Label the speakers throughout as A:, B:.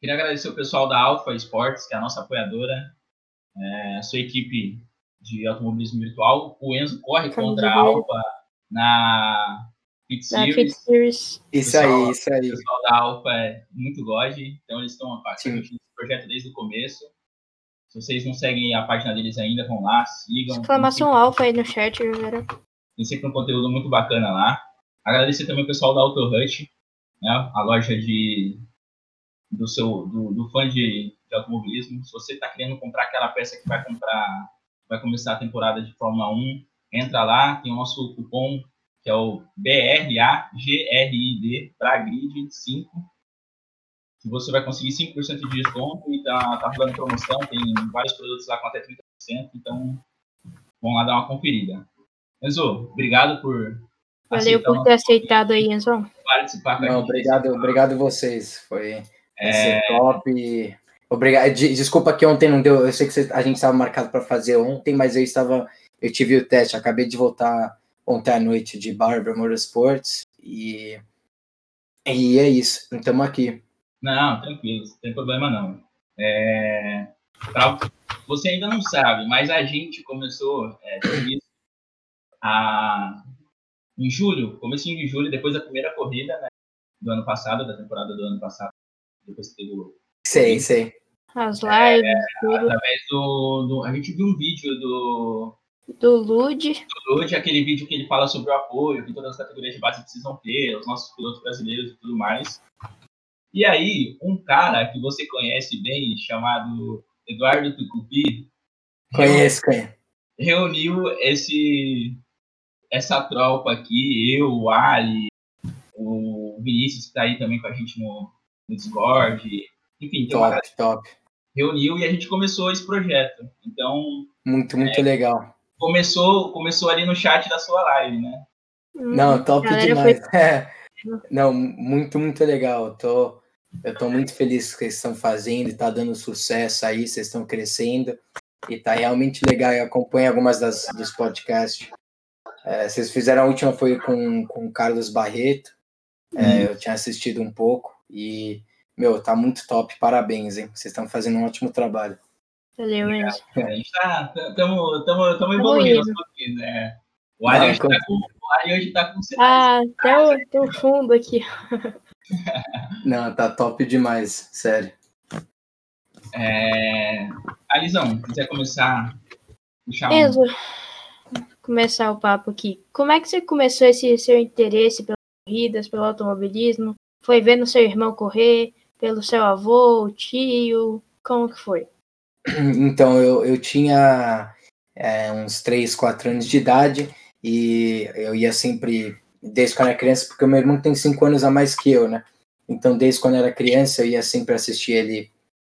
A: Queria agradecer o pessoal da Alpha Sports, que é a nossa apoiadora, é, a sua equipe de automobilismo virtual. O Enzo corre contra a Alpha na Pit Series.
B: Series.
C: Isso pessoal, aí, isso aí.
A: O pessoal da Alpha é muito God, então eles estão participando desse projeto desde o começo. Se vocês não seguem a página deles ainda, vão lá, sigam.
B: Exclamação sempre... Alpha aí no chat, galera.
A: Tem sempre um conteúdo muito bacana lá. Agradecer também o pessoal da Auto Hut, né, a loja de, do seu do, do fã de, de automobilismo. Se você está querendo comprar aquela peça que vai comprar, vai começar a temporada de Fórmula 1, entra lá, tem o nosso cupom que é o BRAGRID para grid 5 que você vai conseguir 5% de desconto e tá, tá rolando promoção, tem vários produtos lá com até 30%, então vão lá dar uma conferida. Enzo, obrigado por
B: Valeu por ter aceitado aí, Enzo.
A: Participar
C: Não, obrigado, obrigado vocês. Foi é... top. Obrigado. Desculpa que ontem não deu. Eu sei que a gente estava marcado para fazer ontem, mas eu estava. Eu tive o teste, acabei de voltar ontem à noite de Barbara Motorsports e. E é isso. Estamos aqui.
A: Não, tranquilo, não tem problema não. É, pra, você ainda não sabe, mas a gente começou é, a, em julho, comecinho de julho, depois da primeira corrida né, do ano passado, da temporada do ano passado, depois que teve o...
C: Sei, sei.
B: As lives,
A: é, Através do, do, A gente viu um vídeo do...
B: Do Lud.
A: Do Lud, aquele vídeo que ele fala sobre o apoio que todas as categorias de base precisam ter, os nossos pilotos brasileiros e tudo mais. E aí, um cara que você conhece bem, chamado Eduardo Tucupi,
C: conhece, conhece.
A: reuniu esse, essa tropa aqui, eu, o Ali, o Vinícius que está aí também com a gente no, no Discord, enfim,
C: top, top.
A: reuniu e a gente começou esse projeto. Então,
C: muito, muito é, legal.
A: Começou, começou ali no chat da sua live, né?
C: Não, top demais. Foi... É. Não, muito, muito legal. Tô, eu estou muito feliz com o que vocês estão fazendo, está dando sucesso aí, vocês estão crescendo e está realmente legal. Eu acompanho algumas das, dos podcasts. É, vocês fizeram a última foi com, com o Carlos Barreto. É, uhum. eu tinha assistido um pouco e, meu, tá muito top. Parabéns, hein? Vocês estão fazendo um ótimo trabalho.
B: Valeu,
A: é, A gente tá, estamos evoluindo né? O Ali hoje, tá com, o hoje tá com
B: Ah, até o, até o fundo aqui.
C: Não, tá top demais, sério.
A: É... Alisão, quiser começar
B: puxar Enzo, começar o papo aqui. Como é que você começou esse seu interesse pelas corridas, pelo automobilismo? Foi vendo seu irmão correr, pelo seu avô, tio? Como que foi?
C: Então, eu, eu tinha é, uns 3, 4 anos de idade e eu ia sempre desde quando era criança, porque o meu irmão tem cinco anos a mais que eu, né? Então, desde quando era criança, eu ia sempre assistir ele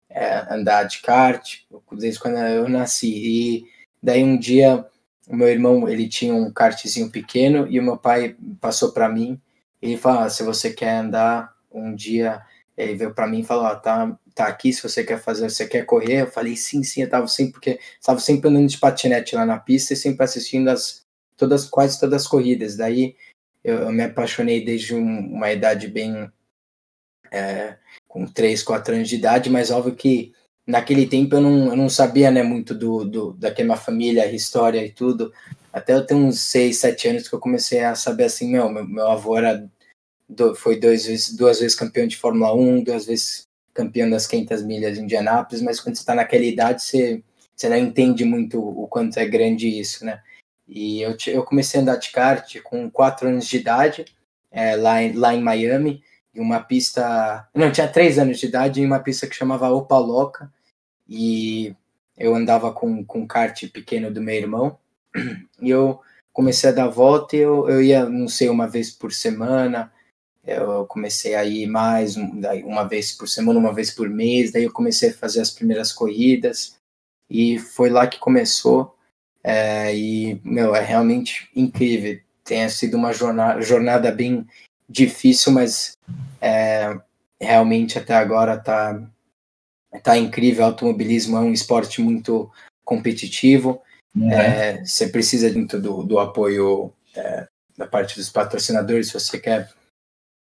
C: é, andar de kart, desde quando eu nasci. E daí um dia, o meu irmão, ele tinha um kartzinho pequeno e o meu pai passou para mim. Ele falou: ah, se você quer andar um dia, ele veio para mim e falou: ah, tá, tá aqui, se você quer fazer, você quer correr? Eu falei: sim, sim, eu tava sempre, porque estava sempre andando de patinete lá na pista e sempre assistindo as todas, quase todas as corridas. Daí eu, eu me apaixonei desde um, uma idade bem. É, com 3, 4 anos de idade, mas óbvio que naquele tempo eu não, eu não sabia né, muito do, do, daquela família, história e tudo. Até eu ter uns 6, 7 anos que eu comecei a saber assim, meu, meu, meu avô era, do, foi dois vezes, duas vezes campeão de Fórmula 1, duas vezes campeão das 500 milhas de Indianápolis, mas quando você está naquela idade, você, você não entende muito o quanto é grande isso, né? E eu, eu comecei a andar de kart com 4 anos de idade, é, lá, em, lá em Miami, em uma pista. Não, tinha 3 anos de idade, em uma pista que chamava Opaloca. E eu andava com, com um kart pequeno do meu irmão. E eu comecei a dar volta e eu, eu ia, não sei, uma vez por semana. Eu comecei a ir mais, uma vez por semana, uma vez por mês. Daí eu comecei a fazer as primeiras corridas. E foi lá que começou. É, e, meu, é realmente incrível. Tenha sido uma jornada, jornada bem difícil, mas é, realmente até agora tá, tá incrível. O automobilismo é um esporte muito competitivo. Uhum. É, você precisa dentro do, do apoio é, da parte dos patrocinadores se você quer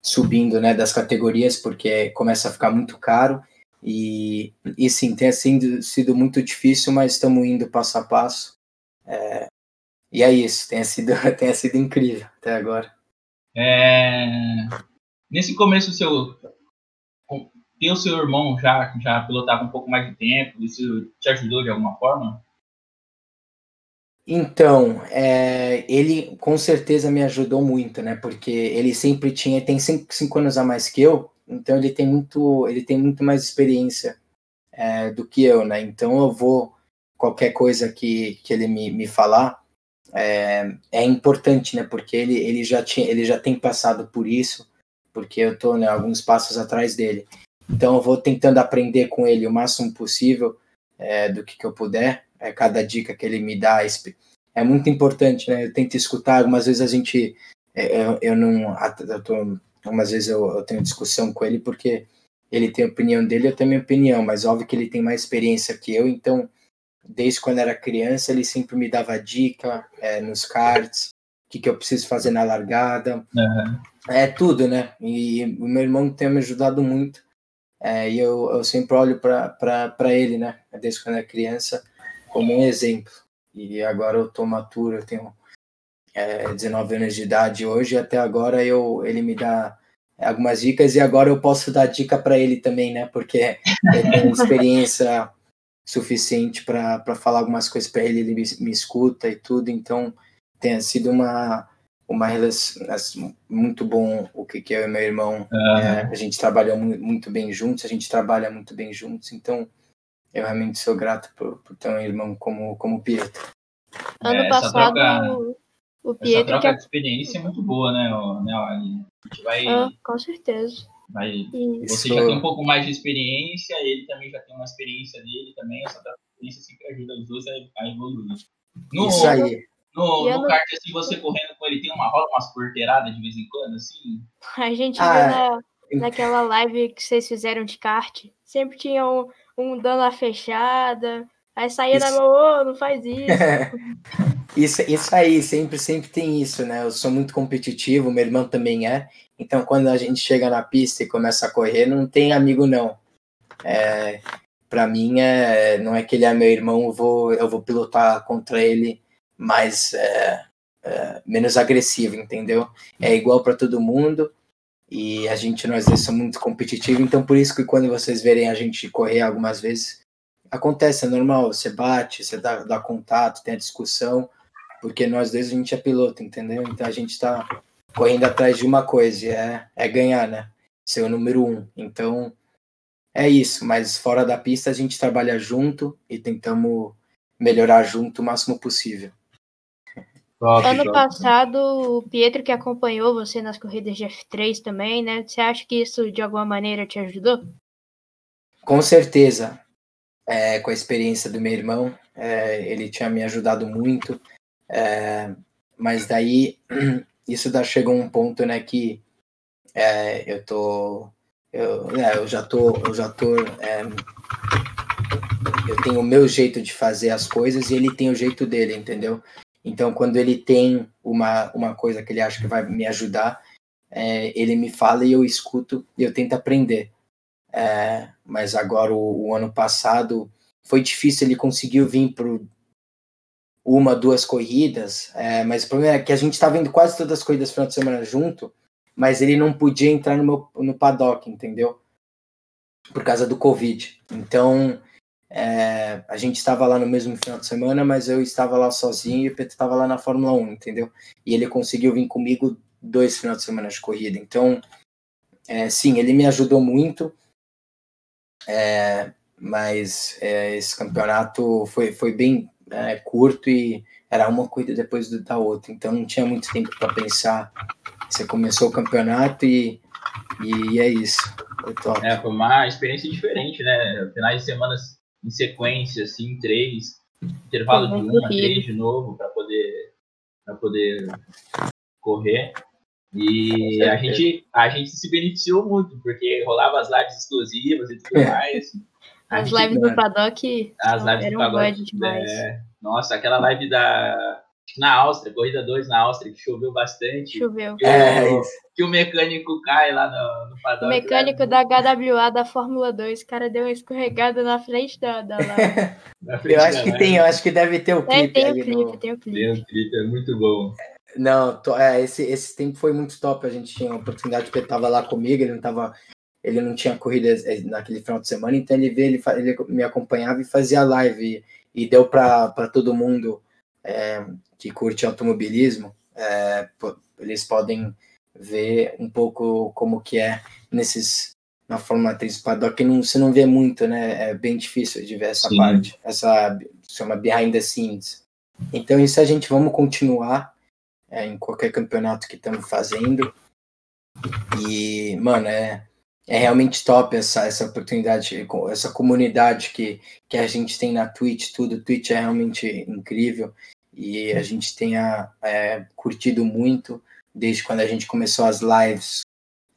C: subindo né, das categorias, porque começa a ficar muito caro. E, e sim, tem sido, sido muito difícil, mas estamos indo passo a passo. É, e é isso, tem sido, tem sido incrível até agora.
A: É, nesse começo seu, ter o seu irmão já, já pilotava um pouco mais de tempo, isso te ajudou de alguma forma?
C: Então, é, ele com certeza me ajudou muito, né? Porque ele sempre tinha, tem cinco, cinco anos a mais que eu, então ele tem muito, ele tem muito mais experiência é, do que eu, né? Então eu vou qualquer coisa que, que ele me, me falar é, é importante, né? Porque ele, ele já tinha, ele já tem passado por isso, porque eu tô né, alguns passos atrás dele. Então eu vou tentando aprender com ele o máximo possível é, do que, que eu puder é, cada dica que ele me dá é muito importante, né? Eu tento escutar, algumas vezes a gente, é, eu, eu não, eu tô, algumas vezes eu, eu, tenho discussão com ele porque ele tem a opinião dele, eu tenho a minha opinião, mas óbvio que ele tem mais experiência que eu, então desde quando era criança ele sempre me dava dica é, nos cards, o que, que eu preciso fazer na largada, uhum. é tudo, né? E o meu irmão tem me ajudado muito, é, e eu, eu sempre olho para ele, né? Desde quando era criança, como um exemplo. E agora eu tô maturo, eu tenho é, 19 anos de idade hoje, e até agora eu, ele me dá algumas dicas e agora eu posso dar dica para ele também, né? Porque eu tenho experiência suficiente para falar algumas coisas para ele, ele me, me, escuta e tudo, então tem sido uma uma relação assim, muito bom o que que eu e meu irmão uhum. é, a gente trabalhou muito bem juntos, a gente trabalha muito bem juntos, então eu realmente sou grato por, por ter um irmão como, como o Pietro.
B: Ano é, passado, troca, o Pietro. Essa
A: troca que... de experiência é muito boa, né, né A gente vai.
B: Ah, com certeza.
A: Vai, você já tem um pouco mais de experiência, ele também já tem uma experiência dele também. Essa experiência sempre ajuda os dois a, a evoluir.
C: No, Isso aí.
A: No, no kart, assim, você correndo com ele, tem uma rola, umas porteiradas de vez em quando, assim?
B: A gente ah, viu na, naquela live que vocês fizeram de kart, sempre tinha um, um dando a fechada, aí saía isso. da mão, oh, não faz isso.
C: isso. Isso aí, sempre, sempre tem isso, né? Eu sou muito competitivo, meu irmão também é. Então, quando a gente chega na pista e começa a correr, não tem amigo, não. É, para mim, é, não é que ele é meu irmão, eu vou, eu vou pilotar contra ele mais é, é, menos agressivo, entendeu? É igual para todo mundo. E a gente, nós dois, somos muito competitivos, então por isso que quando vocês verem a gente correr algumas vezes, acontece, é normal, você bate, você dá, dá contato, tem a discussão, porque nós dois a gente é piloto, entendeu? Então a gente está correndo atrás de uma coisa, é, é ganhar, né? Ser o número um. Então é isso, mas fora da pista a gente trabalha junto e tentamos melhorar junto o máximo possível.
B: Top, ano top. passado, o Pietro que acompanhou você nas corridas de F3 também, né? Você acha que isso de alguma maneira te ajudou?
C: Com certeza. É, com a experiência do meu irmão, é, ele tinha me ajudado muito. É, mas daí, isso da chegou um ponto, né, que é, eu tô, eu, é, eu já tô, eu já tô, é, eu tenho o meu jeito de fazer as coisas e ele tem o jeito dele, entendeu? Então, quando ele tem uma, uma coisa que ele acha que vai me ajudar, é, ele me fala e eu escuto e eu tento aprender. É, mas agora, o, o, ano passado, foi difícil, ele conseguiu vir para uma, duas corridas, é, mas o problema é que a gente estava indo quase todas as corridas final de semana junto, mas ele não podia entrar no, meu, no paddock, entendeu? Por causa do Covid. Então, é, a gente estava lá no mesmo final de semana, mas eu estava lá sozinho e o Pedro estava lá na Fórmula 1, entendeu? E ele conseguiu vir comigo dois finais de semana de corrida. Então, é, sim, ele me ajudou muito, é, mas é, esse campeonato foi, foi bem é, curto e era uma corrida depois da outra, então não tinha muito tempo para pensar. Você começou o campeonato e, e é isso.
A: Foi, é, foi uma experiência diferente, né? Finais de semanas em sequência, assim, três, intervalo de uma, três de novo, para poder, pra poder correr. E a gente, a gente se beneficiou muito, porque rolava as lives exclusivas e tudo mais.
B: as gente, lives do Paddock
A: as lives eram do Paddock, demais. É, nossa, aquela live da, na Áustria, corrida 2 na Áustria, que choveu bastante.
B: Choveu.
A: Que,
C: É,
A: o,
C: isso.
A: que o mecânico cai lá no, no
B: O
A: paddock.
B: mecânico
A: lá,
B: da HWA da Fórmula 2, o cara deu uma escorregada na frente da, da
A: frente
C: Eu acho
A: da
C: que
A: live.
C: tem, eu acho que deve ter o clipe.
B: tem o clipe,
C: no-
B: tem o clipe.
A: Tem um clipe, é muito bom.
C: Não, to- é, esse, esse tempo foi muito top. A gente tinha a oportunidade porque ele tava lá comigo, ele não tava. Ele não tinha corrida eh, naquele final de semana, então ele veio, ele, ele me acompanhava e fazia live. E, e deu para todo mundo é, que curte automobilismo. é, eles podem ver um pouco como que é nesses na Fórmula 3 paddock, não, você não vê muito, né? É bem difícil de ver essa
A: Sim.
C: parte, essa se chama behind the scenes. Então isso a gente vamos continuar é, em qualquer campeonato que estamos fazendo. E, mano, é, é realmente top essa, essa oportunidade, essa comunidade que, que a gente tem na Twitch, tudo. Twitch é realmente incrível e a gente tenha é, curtido muito desde quando a gente começou as lives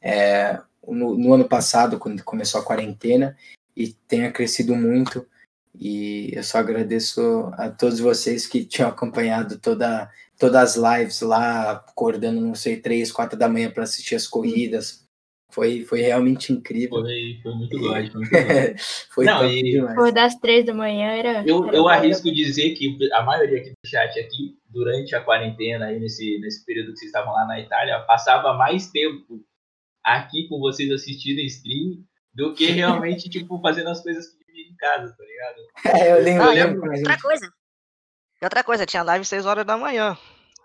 C: é, no, no ano passado, quando começou a quarentena, e tenha crescido muito. E eu só agradeço a todos vocês que tinham acompanhado toda, todas as lives lá, acordando, não sei, três, quatro da manhã para assistir as corridas. Foi, foi realmente incrível.
A: Foi, foi muito bom. Foi muito bom.
C: Foi
A: Não, e-
C: demais.
B: Por das três da manhã era.
A: Eu,
B: era
A: eu arrisco dizer que a maioria aqui do chat aqui, durante a quarentena, aí nesse, nesse período que vocês estavam lá na Itália, passava mais tempo aqui com vocês assistindo stream do que realmente, tipo, fazendo as coisas que em casa, tá ligado?
C: É, eu lembro,
D: Ah,
C: eu lembro
D: outra coisa. E outra coisa, tinha live 6 horas da manhã.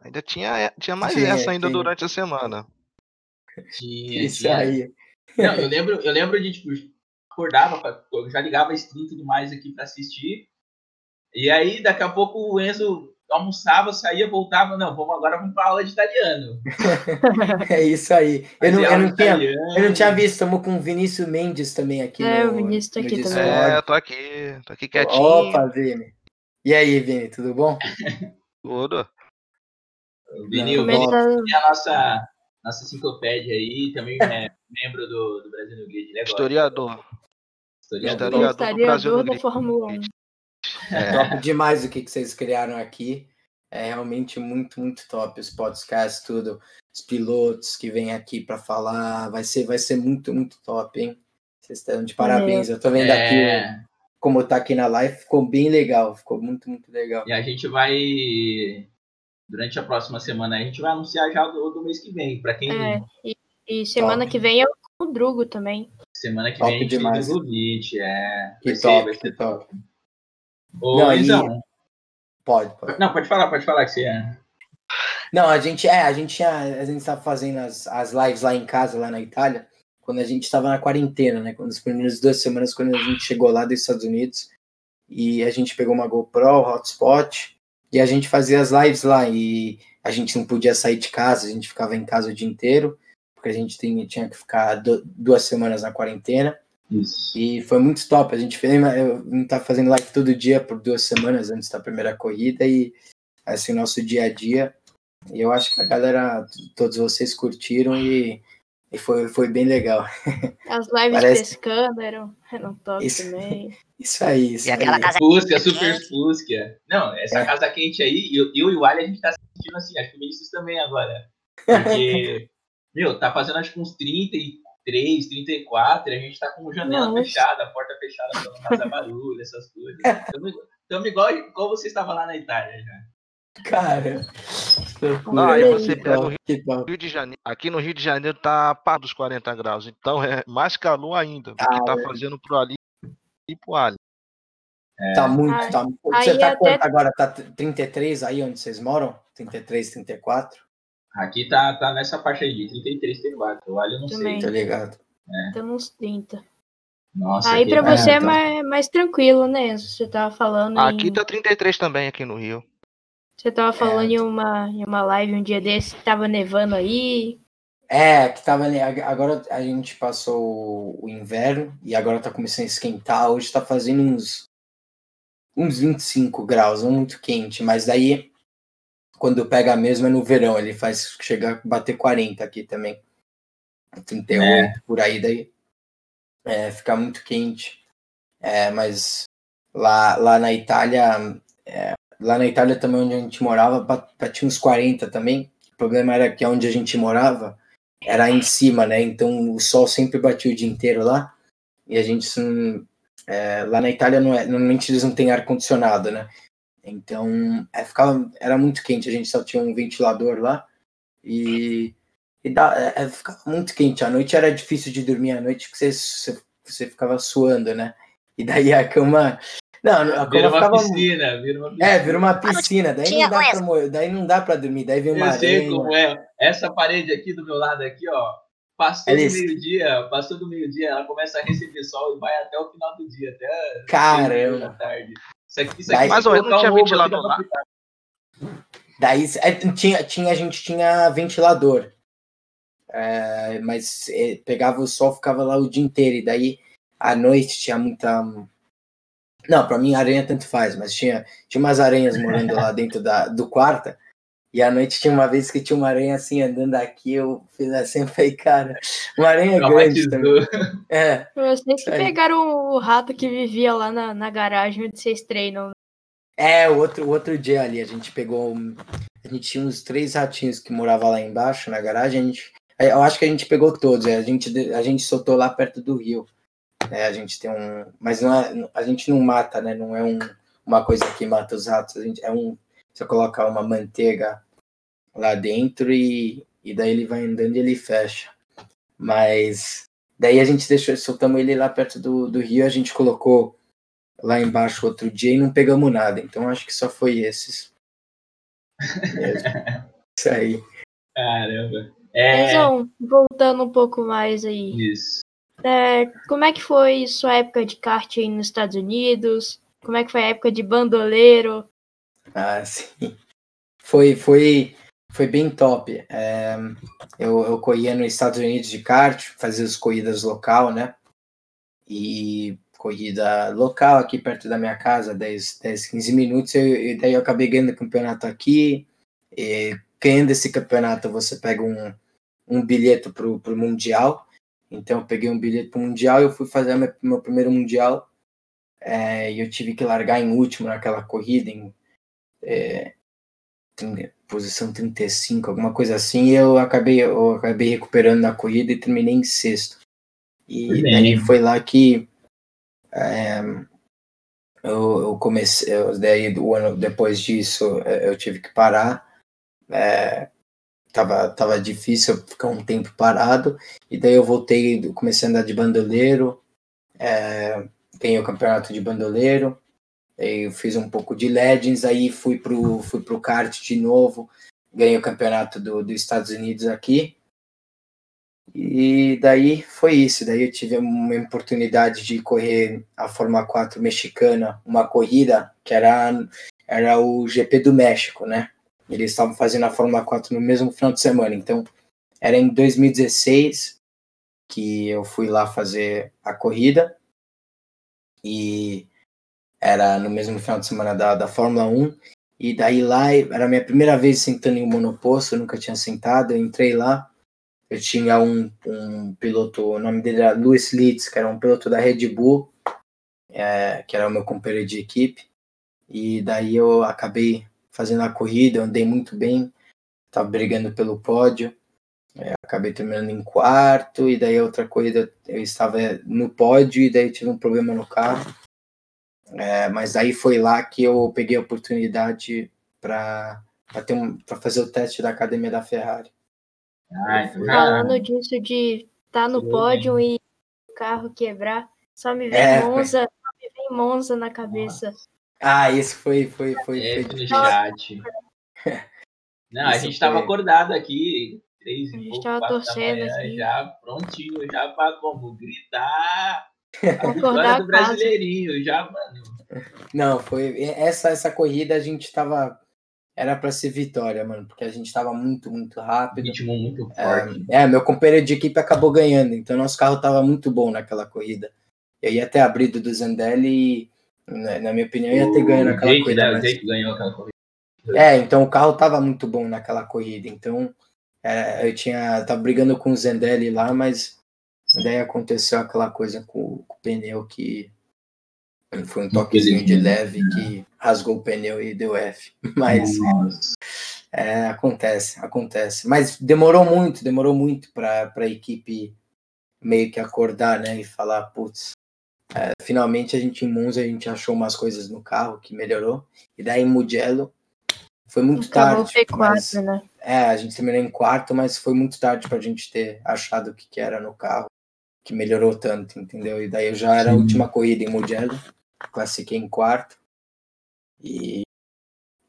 D: Ainda tinha, tinha mais
C: Tinha,
D: essa ainda
C: tinha.
D: durante a semana.
A: Tinha,
C: Isso
A: tinha.
C: aí.
A: Não, eu lembro, eu lembro de, tipo, acordava, pra- eu já ligava a stream e tudo mais aqui pra assistir. E aí, daqui a pouco, o Enzo almoçava, saía, voltava. Não, vamos agora vamos pra aula de italiano.
C: É isso aí. Eu não, eu não tinha, eu não tinha visto, estamos com o Vinícius Mendes também aqui
B: É,
C: no,
B: o Vinícius tá aqui também.
D: É, tô aqui, tô aqui quietinho.
C: Opa, Vini. E aí, Vini, tudo bom?
D: Tudo.
A: Vini, o
C: Não,
A: Vini é a nossa, nossa enciclopédia aí, também é membro do, do Brasil no Grid. É agora,
D: Historiador.
A: historiador.
D: Historiador. do Brasil
B: da. Fórmula 1.
D: É,
C: Top demais o que, que vocês criaram aqui. É realmente muito, muito top. Os podcasts, tudo. Os pilotos que vêm aqui para falar. Vai ser, vai ser muito, muito top, hein? Vocês estão de parabéns. Eu tô vendo aqui
A: É,
C: como tá aqui na live. Ficou bem legal. Ficou muito, muito legal.
A: e a gente vai, durante a próxima semana, a gente vai anunciar já do, do mês que vem. Pra quem
B: É, e, e semana
C: Top.
B: que vem eu com o Drugo também.
A: semana que
C: Top
A: vem a gente
C: demais.
A: o Glitch, é.
C: Que
A: vai ser-
C: top,
A: vai
C: que
A: ser
C: top.
A: Ô,
C: Não, e- Pode, pode.
A: não, pode falar, pode falar que você é.
C: Não, a gente é, a gente tinha, a gente estava fazendo as, as lives lá em casa, lá na Itália, quando a gente estava na quarentena, né? Quando as primeiras duas semanas, quando a gente chegou lá dos Estados Unidos, e a gente pegou uma GoPro, hotspot, e a gente fazia as lives lá, e a gente não podia sair de casa, a gente ficava em casa o dia inteiro, porque a gente tem, tinha que ficar du- duas semanas na quarentena.
A: Isso.
C: E foi muito top. A gente fez, eu não tá fazendo live todo dia por duas semanas antes da primeira corrida e assim nosso dia a dia. E eu acho que a galera, todos vocês curtiram e, e foi, foi bem legal.
B: As lives
C: Parece-
B: pescando eram, eram top
C: Isso.
B: também.
C: Isso aí, isso
D: E aquela
C: aí.
D: casa
A: Fusca, super Fusca. Não, essa
C: É.
A: casa quente aí, eu, eu e o Ali, a gente tá sentindo assim, acho que o Vinícius também agora. Porque, meu, tá fazendo acho que uns 33, 34, e a gente tá com janela
B: Nossa.
A: fechada, a porta fechada pra não fazer barulho, essas coisas. Estamos igual, igual você estava lá na Itália já.
C: Cara.
D: Não, aí
B: Olha
D: você pega o Rio. Rio de Janeiro. Aqui no Rio de Janeiro tá pá dos 40 graus. Então é mais calor ainda do que
C: Ah,
D: tá
C: é.
D: fazendo pro ali e pro Ali.
C: Tá muito, tá.
B: aí
C: Você tá
B: até-
C: quanto agora? Tá 33 aí onde vocês moram? 33, 34?
A: Aqui tá, tá nessa faixa aí, de 33, 34. O Ali eu não
B: Também.
A: Sei.
C: ligado.
B: Então uns 30.
A: Nossa,
B: Aí
A: tá-
B: você é
C: tá.
B: mais, mais tranquilo, né? Você tava falando
D: Aqui
B: em,
D: tá 33 também, aqui no Rio.
B: Você tava falando
C: É.
B: em, uma, em uma live um dia desse que tava nevando aí.
C: É, que tava Agora a gente passou o- inverno e agora tá começando a esquentar. Hoje tá fazendo uns, uns 25 graus, não muito quente, mas daí quando pega mesmo é no verão, ele faz chegar a bater 40 aqui também. 38 por aí, daí é, fica muito quente. É, mas lá, lá na Itália é, lá na Itália também, onde a gente morava, batia uns 40 também. O problema era que onde a gente morava era em cima, né? Então o sol sempre batia o dia inteiro lá. E a gente, é, lá na Itália, não é, normalmente eles não têm ar-condicionado, né? Então é, ficava, era muito quente, a gente só tinha um ventilador lá. E, e dá, é, é ficava muito quente. À noite era difícil de dormir à noite, porque você, você, você ficava suando, né? E daí a cama não, a
A: vira uma ficava... piscina, vira uma piscina.
C: É, vira uma piscina. Daí não, dá pra, daí não dá pra dormir, daí vem uma Eu sei areia.
A: como é. Essa parede aqui do meu lado aqui, ó, passou do meio-dia, passou do meio-dia, ela começa a receber sol e vai até o final do dia, até
C: Caramba. da
A: tarde. Isso aqui, isso aqui
D: mais ou menos não tinha ventilador lá.
C: Daí é, tinha, tinha, a gente tinha ventilador. É, mas é, pegava o sol, ficava lá o dia inteiro. E daí à noite tinha muita não, para mim aranha tanto faz, mas tinha, tinha umas aranhas morando lá dentro da, do quarto. E à noite tinha uma vez que tinha uma aranha assim andando aqui, eu fiz assim, eu falei, cara, uma aranha grande também. É.
B: Vocês que pegaram o rato que vivia lá na, na garagem onde vocês treinam.
C: É, o outro, o outro dia ali, a gente pegou. A gente tinha uns três ratinhos que moravam lá embaixo na garagem. A gente, eu acho que a gente pegou todos. É, a gente, a gente soltou lá perto do rio. É, a gente tem um. Mas não é, a gente não mata, né? Não é um, uma coisa que mata os ratos. A gente, é um. Você coloca uma manteiga lá dentro e, e daí ele vai andando e ele fecha. Mas daí a gente deixou, soltamos ele lá perto do, do rio, a gente colocou lá embaixo outro dia e não pegamos nada. Então acho que só foi esses. Isso aí.
A: Caramba. É...
B: Então, voltando um pouco mais aí.
A: Isso.
B: É, como é que foi sua época de kart aí nos Estados Unidos? Como é que foi a época de bandoleiro?
C: Ah, sim. Foi, foi, foi bem top. É, eu, eu corria nos Estados Unidos de kart, fazia as corridas local, né? E corrida local aqui perto da minha casa, 10, 10 15 minutos, e daí eu acabei ganhando o campeonato aqui. E ganhando esse campeonato, você pega um, um bilhete para o Mundial então eu peguei um bilhete para o Mundial e eu fui fazer meu, meu primeiro Mundial. É, e eu tive que largar em último naquela corrida, em é, posição 35, alguma coisa assim. E eu acabei, eu acabei recuperando na corrida e terminei em sexto. E daí foi lá que é, eu, eu, comecei, eu, daí o ano depois disso é, eu tive que parar. É, tava, tava difícil ficar um tempo parado, e daí eu voltei, comecei a andar de bandoleiro, é, ganhei o campeonato de bandoleiro, eu fiz um pouco de Legends, aí fui pro, fui pro kart de novo, ganhei o campeonato do, dos Estados Unidos aqui, e daí foi isso, daí eu tive uma oportunidade de correr a Fórmula 4 mexicana, uma corrida que era, era o GP do México, né? Eles estavam fazendo a Fórmula 4 no mesmo final de semana. Então, era em 2016 que eu fui lá fazer a corrida. E era no mesmo final de semana da, da Fórmula 1. E daí lá, era a minha primeira vez sentando em um monoposto, eu nunca tinha sentado. Eu entrei lá, eu tinha um, um piloto, o nome dele era Lewis Leeds, que era um piloto da Red Bull, é, que era o meu companheiro de equipe. E daí eu acabei fazendo a corrida, eu andei muito bem, estava brigando pelo pódio, é, acabei terminando em quarto, e daí outra corrida eu estava no pódio, e daí tive um problema no carro. É, mas aí foi lá que eu peguei a oportunidade para um, fazer o teste da academia da Ferrari.
B: Ah, Falando disso de estar tá no pódio e o carro quebrar, só me vem é, Monza, só me vem Monza na cabeça. Nossa.
C: Ah, isso foi, foi, foi.
A: É, foi no chat. Não, a gente estava acordado aqui, três
B: A gente estava torcendo manhã,
A: aqui. Já prontinho, já para como gritar. A vitória do brasileirinho, já, mano.
C: Não, foi essa essa corrida a gente estava era para ser vitória, mano, porque a gente estava muito, muito rápido.
A: Ritmo muito forte.
C: É, é, meu companheiro de equipe acabou ganhando, então nosso carro estava muito bom naquela corrida. Eu ia até abrir do Zandelli e na, na minha opinião, ia ter ganho naquela Jake, corrida.
A: Né, mas... O Jake ganhou aquela corrida.
C: É, então o carro tava muito bom naquela corrida. Então é, eu tinha. tava brigando com o Zendelli lá, mas daí aconteceu aquela coisa com, com o pneu que, Foi um toquezinho de leve que rasgou o pneu e deu F. Mas é, acontece, acontece. Mas demorou muito, demorou muito para a equipe meio que acordar, né? E falar, putz, é, finalmente a gente em Monza a gente achou umas coisas no carro que melhorou. E daí em Mugello foi muito
B: Acabou
C: tarde.
B: P4,
C: mas,
B: né?
C: é, a gente terminou em quarto, mas foi muito tarde para a gente ter achado o que, que era no carro, que melhorou tanto, entendeu? E daí eu já era a última corrida em Mugello, classifiquei em quarto. E,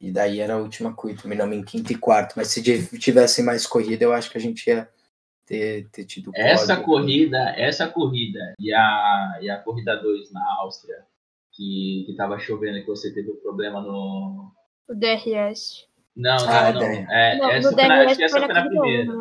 C: e daí era a última corrida, terminamos em quinto e quarto. Mas se tivesse mais corrida, eu acho que a gente ia ter, ter tido
A: Essa
C: pódio.
A: corrida, essa corrida e a, e a corrida 2 na Áustria, que, que tava chovendo e que você teve o problema no.
B: O DRS.
A: Não, não,
C: Ah,
A: não. É,
B: Não,
A: essa
B: no
A: foi na, acho que essa
B: foi
A: na primeira.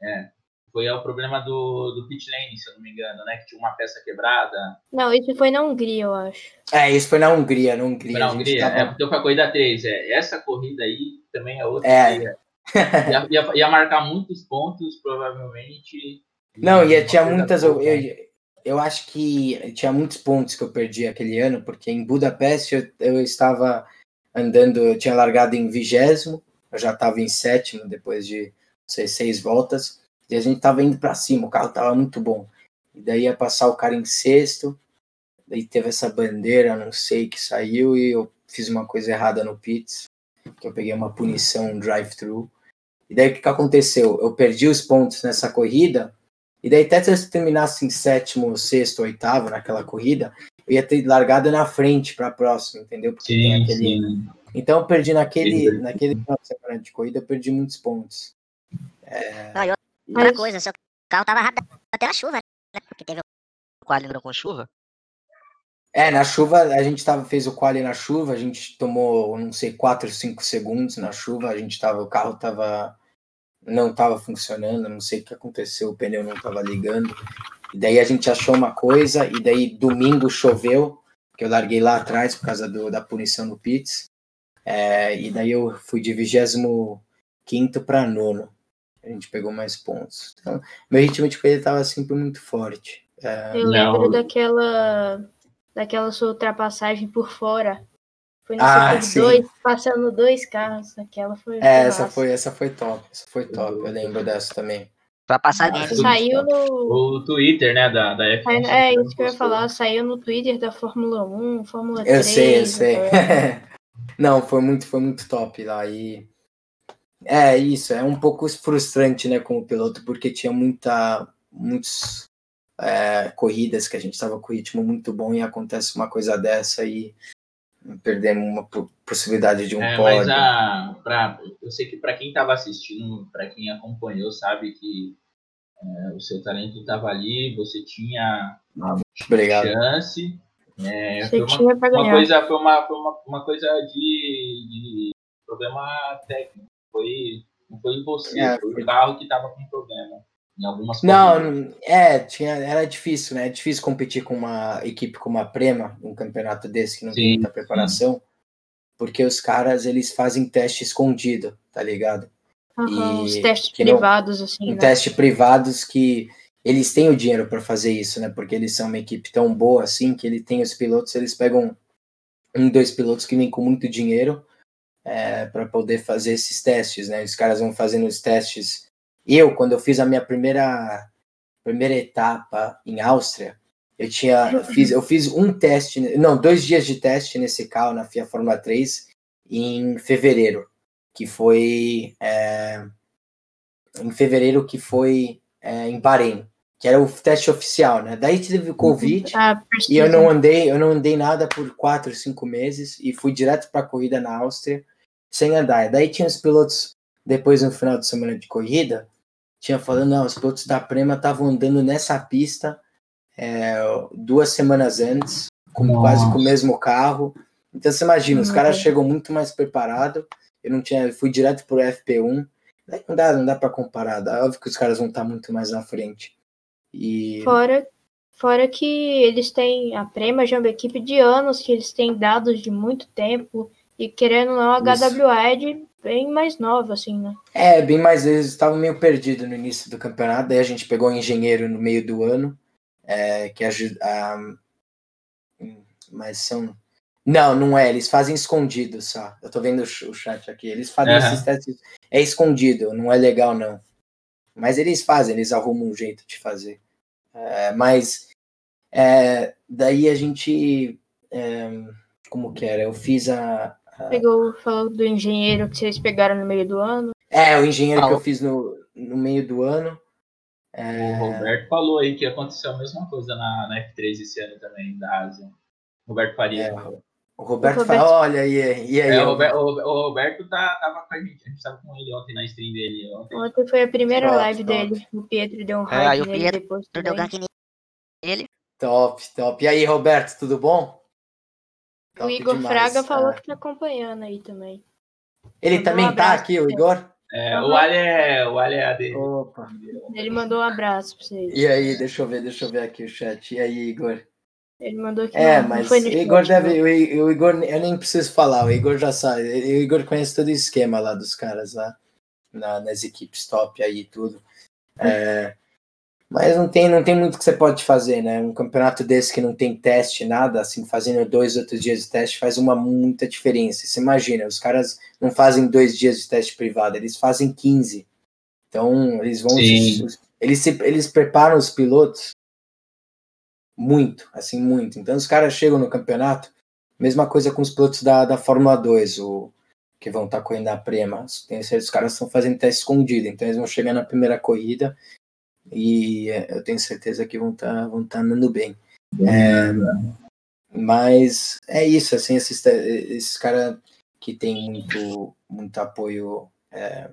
B: né?
A: Foi o problema do, do pit lane, se eu não me engano, né? Que tinha uma peça quebrada.
B: Não, isso foi na Hungria, eu acho.
C: É, isso foi na Hungria, na Hungria.
A: Foi na Hungria?
C: tava-
A: É, porque foi a corrida 3. É. Essa corrida aí também é outra.
C: É.
A: Ia, ia, ia marcar muitos pontos, provavelmente.
C: Não,
A: Uma
C: tinha muitas.
A: boa.
C: Eu, eu acho que tinha muitos pontos que eu perdi aquele ano, porque em Budapeste eu, eu estava andando, eu tinha largado em vigésimo, eu já estava em sétimo depois de sei, seis voltas, e a gente estava indo para cima, o carro estava muito bom. E daí ia passar o cara em sexto, daí teve essa bandeira, não sei, que saiu, e eu fiz uma coisa errada no pits, que eu peguei uma punição, um drive-thru. E daí o que, que aconteceu? Eu perdi os pontos nessa corrida, e daí até se eu terminasse em sétimo, sexto, oitavo naquela corrida, eu ia ter largado na frente para a próxima, entendeu? Porque tem
A: Sim,
C: aquele...
A: sim.
C: Então eu perdi naquele,
A: Sim.
C: naquele de semana de corrida, eu perdi muitos pontos.
E: Não, e outra
B: Mas-
E: coisa, seu carro tava rápido até na chuva, né? Porque teve o quali com chuva.
C: É, na chuva, a gente tava, fez o quali na chuva, a gente tomou, não sei, 4, 5 segundos na chuva, a gente tava, o carro tava, não tava funcionando, não sei o que aconteceu, o pneu não tava ligando. E daí a gente achou uma coisa, e daí domingo choveu, que eu larguei lá atrás por causa do, da punição do pits. É, e daí eu fui de 25 para nono. A gente pegou mais pontos. Então, meu ritmo de corrida tava sempre muito forte. É,
B: Eu
A: Não.
B: lembro daquela daquela sua ultrapassagem por fora. Foi no
C: Ah.
B: 2, passando dois carros. Aquela foi.
C: É, essa foi, essa foi top. Essa foi top. Eu lembro dessa também.
E: Pra passar
A: Ah, tudo
B: Saiu no.
A: O Twitter, né, da, da F1.
B: saiu- É isso que eu ia falar. Saiu no Twitter da Fórmula 1, Fórmula
C: Eu
B: 3.
C: sei, eu sei.
B: então,
C: Não, foi muito, foi muito top lá. E é isso, é um pouco frustrante, né, como piloto, porque tinha muita, muitos é, corridas que a gente estava com ritmo muito bom e acontece uma coisa dessa e perdemos uma po- possibilidade de um
A: É,
C: pódio.
A: mas a, pra, eu sei que para quem estava assistindo, para quem acompanhou, sabe que é, o seu talento estava ali, você tinha
C: Obrigado.
A: chance. É, foi uma, uma coisa, foi uma, foi uma, uma coisa de, de problema técnico. Foi, não foi você,
C: É,
A: foi
C: foi-
A: o carro que estava com problema. Em algumas corridas.
C: Não, é, tinha, era difícil, né? É difícil competir com uma equipe como a Prema, um campeonato desse que não tem
A: Sim,
C: muita preparação, porque os caras eles fazem teste escondido, tá ligado?
B: Os
C: e
B: testes
C: que não-
B: privados, assim,
C: Um
B: né?
C: teste privados que eles têm o dinheiro para fazer isso, né? Porque eles são uma equipe tão boa assim que ele tem os pilotos, eles pegam um, dois pilotos que vêm com muito dinheiro para poder fazer esses testes, né? Os caras vão fazendo os testes. Eu, quando eu fiz a minha primeira primeira etapa em Áustria, eu tinha eu fiz eu fiz um teste, não, dois dias de teste nesse carro na FIA Fórmula 3 em fevereiro, que foi é, em fevereiro que foi é, em Bahrein, que era o teste oficial, né? Daí teve o Covid
B: Ah,
C: e eu não andei, eu não andei nada por quatro, cinco meses e fui direto para a corrida na Áustria sem andar. Daí tinha os pilotos depois no final de semana de corrida tinha falando, não, os pilotos da Prema estavam andando nessa pista é, duas semanas antes, com,
A: Nossa.
C: quase com o mesmo carro. Então você imagina, os
B: Uhum.
C: caras chegam muito mais preparados. Eu não tinha, eu fui direto pro FP1. Daí Não dá, não dá para comparar. Dá, óbvio que os caras vão estar muito mais na frente. E
B: Fora, fora que eles têm. A Prema já é uma equipe de anos, que eles têm dados de muito tempo. E querendo ou não, a. HWA é de bem mais nova, assim, né?
C: É, bem mais vezes estava meio perdido no início do campeonato, daí a gente pegou um engenheiro no meio do ano, é, que aju- a, mas são. Não, não é. Eles fazem escondido só. Eu tô vendo o ch- o chat aqui. Eles fazem
A: Aham.
C: esses testes. É escondido, não é legal, não. Mas eles fazem, eles arrumam um jeito de fazer. É, mas é, daí a gente. é, como que era? Eu fiz a.
B: Pegou, falou do engenheiro que vocês pegaram no meio do ano.
C: É, o engenheiro que
E: Ah,
C: eu
E: o-
C: fiz no, no meio do ano.
A: O
C: É,
A: Roberto falou aí que aconteceu a mesma coisa na, na F3 esse ano também, da Ásia. Roberto Faria.
C: É,
A: falou.
C: o Roberto,
B: O Roberto-
C: fala, olha, e, aí, e aí?
A: É, o,
C: eu-
A: Roberto, o- o Roberto tá, tava com a gente. A gente tava com ele ontem na stream dele. Ontem.
B: Ontem foi a primeira
C: Top,
B: live
C: top.
B: dele. O Pietro deu um
E: É, o
B: nele
E: Pietro
B: depois
E: Deu
B: também.
E: gank nele.
C: Top, top. E aí, Roberto, tudo bom?
B: O
C: Top
B: Igor
C: demais,
B: Fraga falou
C: é.
B: que tá acompanhando aí também.
C: Ele
B: Mandou
C: também
B: um
C: tá aqui, o Igor?
A: É, o Ali é, o Ali é AD.
C: Opa.
B: Ele mandou um abraço pra vocês.
C: E aí, deixa eu ver, deixa eu ver aqui o chat. E aí, Igor?
B: Ele mandou que
C: É,
B: não,
C: mas
B: não
C: o Igor
B: chat,
C: deve. O o Igor, eu nem preciso falar, o Igor já sabe. O Igor conhece todo o esquema lá dos caras lá, na- nas equipes top aí e tudo. É, mas não tem, não tem muito que você pode fazer, né? Um campeonato desse que não tem teste, nada, assim, fazendo dois outros dias de teste faz uma muita diferença. Você imagina, os caras não fazem dois dias de teste privado, eles fazem 15. Então, eles vão.
A: Sim.
C: Eles, se, eles preparam os pilotos muito, assim, muito. Então os caras chegam no campeonato, mesma coisa com os pilotos da, da Fórmula 2, o, que vão estar correndo a Prema. Tem, os caras estão fazendo teste escondido, então eles vão chegar na primeira corrida e é, eu tenho certeza que vão estar vão tá andando bem. É, mas é isso, assim, esses, esses caras que tem muito, muito apoio é,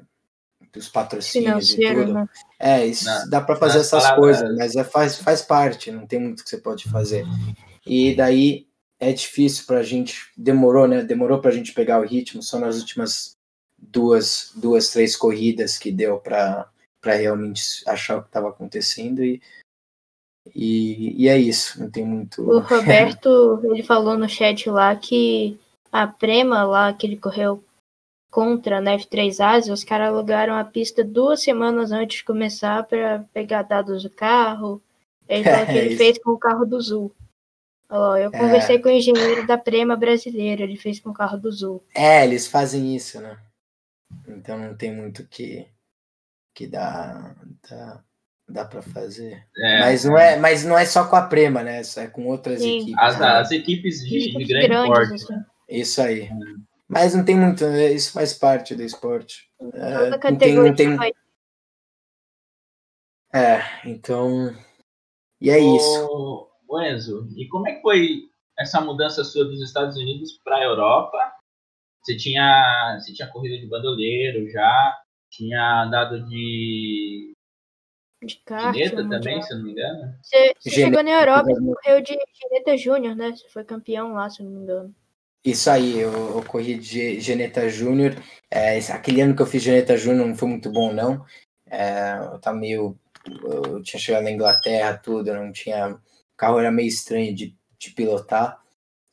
C: dos patrocínios e tudo.
B: né?
C: É, isso
A: Na-
C: dá para fazer essas
A: palavras-
C: coisas, mas é, faz, faz parte, não tem muito que você pode fazer. E daí é difícil pra gente, demorou, né? Demorou pra gente pegar o ritmo, só nas últimas duas, duas três corridas que deu pra para realmente achar o que estava acontecendo e, e, e é isso, não tem muito.
B: O Roberto, ele falou no chat lá que a Prema lá que ele correu contra na F3 Ásia, os caras alugaram a pista duas semanas antes de começar para pegar dados do carro. Ele falou que
C: É
B: ele
C: isso.
B: fez com o carro do Zul. Ó, eu
C: É.
B: conversei com o engenheiro da Prema brasileira, ele fez com o carro do Zul.
C: É, eles fazem isso, né? Então não tem muito que que dá dá, dá para fazer.
A: É,
C: mas não é, mas não é só com a Prema, né? Isso é com outras
B: Sim.
C: equipes.
A: As,
C: né?
A: as equipes de, de
B: Equipes
A: grande
B: grandes,
A: porte.
B: assim.
C: Isso aí. Mas não tem muito, né? isso faz parte do esporte. É,
B: Toda
C: não tem,
B: categoria
C: não tem,
B: vai
C: é, então e é isso.
A: Ô, ô, Enzo, e como é que foi essa mudança sua dos Estados Unidos para a Europa? Você tinha, você tinha corrido de bandoleiro já, tinha andado de
B: de kart.
A: Gineta
B: mundial.
A: também, se eu não me engano.
B: Você, você chegou na Europa e correu de Geneta Júnior, né? Você foi campeão lá, se eu não me engano.
C: Isso aí, eu, eu corri de Geneta Júnior. É, aquele ano que eu fiz Geneta Júnior não foi muito bom, não. É, eu tava meio. Eu tinha chegado na Inglaterra, tudo, eu não tinha. O carro era meio estranho de, de pilotar.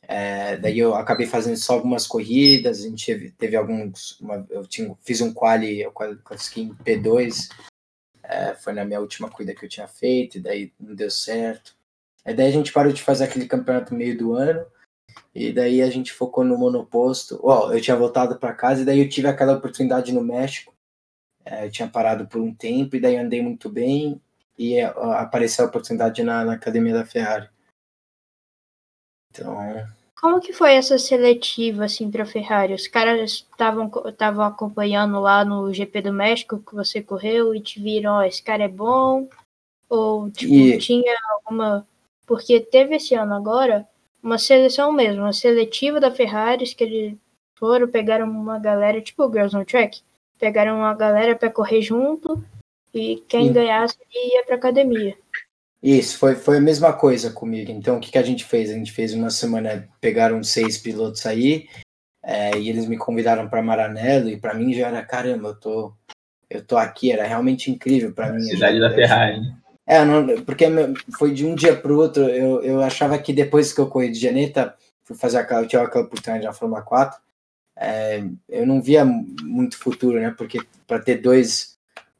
C: É, daí eu acabei fazendo só algumas corridas, a gente teve, teve alguns. uma- eu tinha, fiz um quali, eu classifiquei em P2. é, foi na minha última corrida que eu tinha feito, e daí não deu certo. Aí daí a gente parou de fazer aquele campeonato meio do ano. E daí a gente focou no monoposto. Ó, eu tinha voltado para casa e daí eu tive aquela oportunidade no México. É, eu tinha parado por um tempo e daí andei muito bem e é, apareceu a oportunidade na, na academia da Ferrari. Então,
B: Como que foi essa seletiva, assim, pra Ferrari? Os caras estavam estavam acompanhando lá no GP do México que você correu e te viram, ó, esse cara é bom? Ou, tipo,
C: E-
B: tinha alguma... Porque teve esse ano agora uma seleção mesmo, uma seletiva da Ferrari, que eles foram, pegaram uma galera, tipo o Girls on Track, pegaram uma galera pra correr junto e quem
C: Sim.
B: ganhasse ia pra academia.
C: Isso, foi, foi a mesma coisa comigo. Então, o que, que a gente fez? A gente fez uma semana, pegaram seis pilotos aí é, e eles me convidaram para Maranello e para mim já era, caramba, eu tô, eu tô aqui, era realmente incrível para mim.
A: Cidade
C: já-
A: da Ferrari. né?
C: É, não, porque foi de um dia para o outro. Eu, eu achava que depois que eu corri de Janeta, fui fazer aquela, eu tive aquela oportunidade na Fórmula 4, é, eu não via muito futuro, né? Porque para ter dois,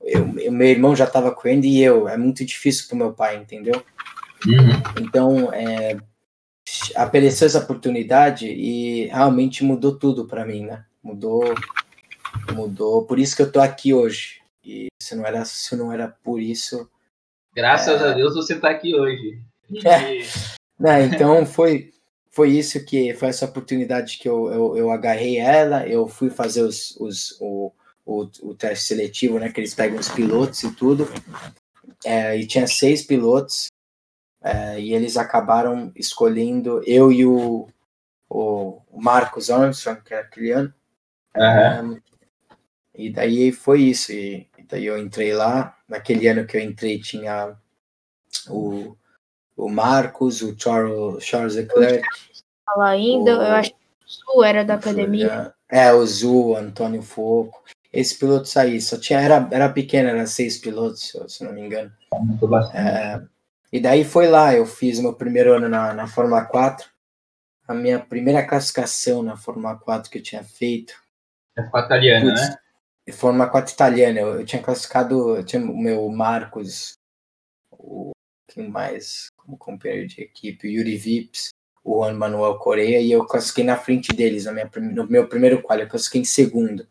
C: eu, eu- meu irmão já estava correndo e eu, é muito difícil para o meu pai, entendeu?
A: Uhum.
C: Então, é, apareceu essa oportunidade e realmente mudou tudo para mim, né? Mudou, mudou. Por isso que eu tô aqui hoje. E se não era, se não era por isso.
A: Graças é... a Deus você tá aqui hoje.
C: É. Não, então foi, foi isso que foi essa oportunidade que eu, eu, eu agarrei ela. Eu fui fazer os, os, o, o, o teste seletivo, né? Que eles pegam os pilotos e tudo. É, e tinha seis pilotos. É, e eles acabaram escolhendo eu e o, o Marcos Armstrong, que era aquele ano. Uhum. É, e daí foi isso. E, e, daí eu entrei lá. Naquele ano que eu entrei tinha o, o Marcos, o Charles, Charles Leclerc.
B: Falar ainda, o, eu acho que o Zu era da academia.
C: É, o Zu, Antônio Foco. Esse piloto saí, só tinha, era, era pequeno, era seis pilotos, se não me engano. É, e daí foi lá, eu fiz meu primeiro ano na, na Fórmula 4, a minha primeira classificação na Fórmula 4 que eu tinha feito.
A: É Fórmula italiana, né?
C: Fórmula 4 italiana, eu, eu, tinha classificado, eu tinha o meu Marcos, o quem mais como companheiro de equipe, o Yuri Vips, o Juan Manuel Correia, e eu classifiquei na frente deles na minha, no meu primeiro quali, eu classifiquei em segundo.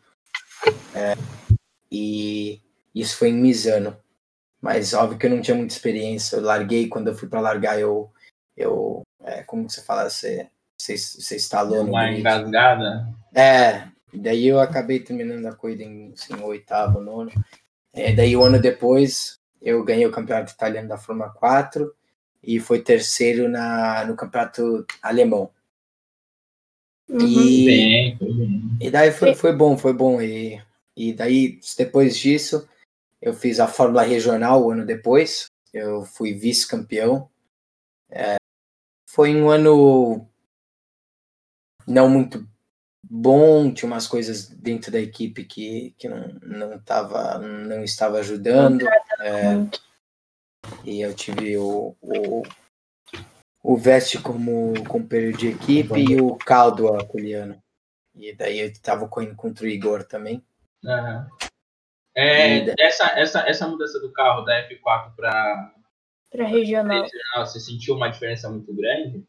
C: É, e isso foi em Misano mas óbvio que eu não tinha muita experiência. Eu larguei, quando eu fui para largar, eu, eu é, como você fala, você, você, você instalou
A: Uma engasgada?
C: É, daí eu acabei terminando a corrida em assim, oitavo, nono. É, daí um ano depois, eu ganhei o campeonato italiano da Fórmula 4 e foi terceiro na, no campeonato alemão. Uhum. E, bem, bem. e daí foi, foi bom, foi bom. E, e daí, depois disso, eu fiz a Fórmula Regional o ano depois, eu fui vice-campeão. É, foi um ano não muito bom, tinha umas coisas dentro da equipe que, que não, não, tava, não estava ajudando. É, e eu tive o, o, o Veste como companheiro de equipe e o Caldo ano. E daí eu estava correndo contra o Igor também.
A: Uhum. É, essa, essa, essa mudança do carro da F4 para
B: para regional.
A: regional, você sentiu uma diferença muito grande?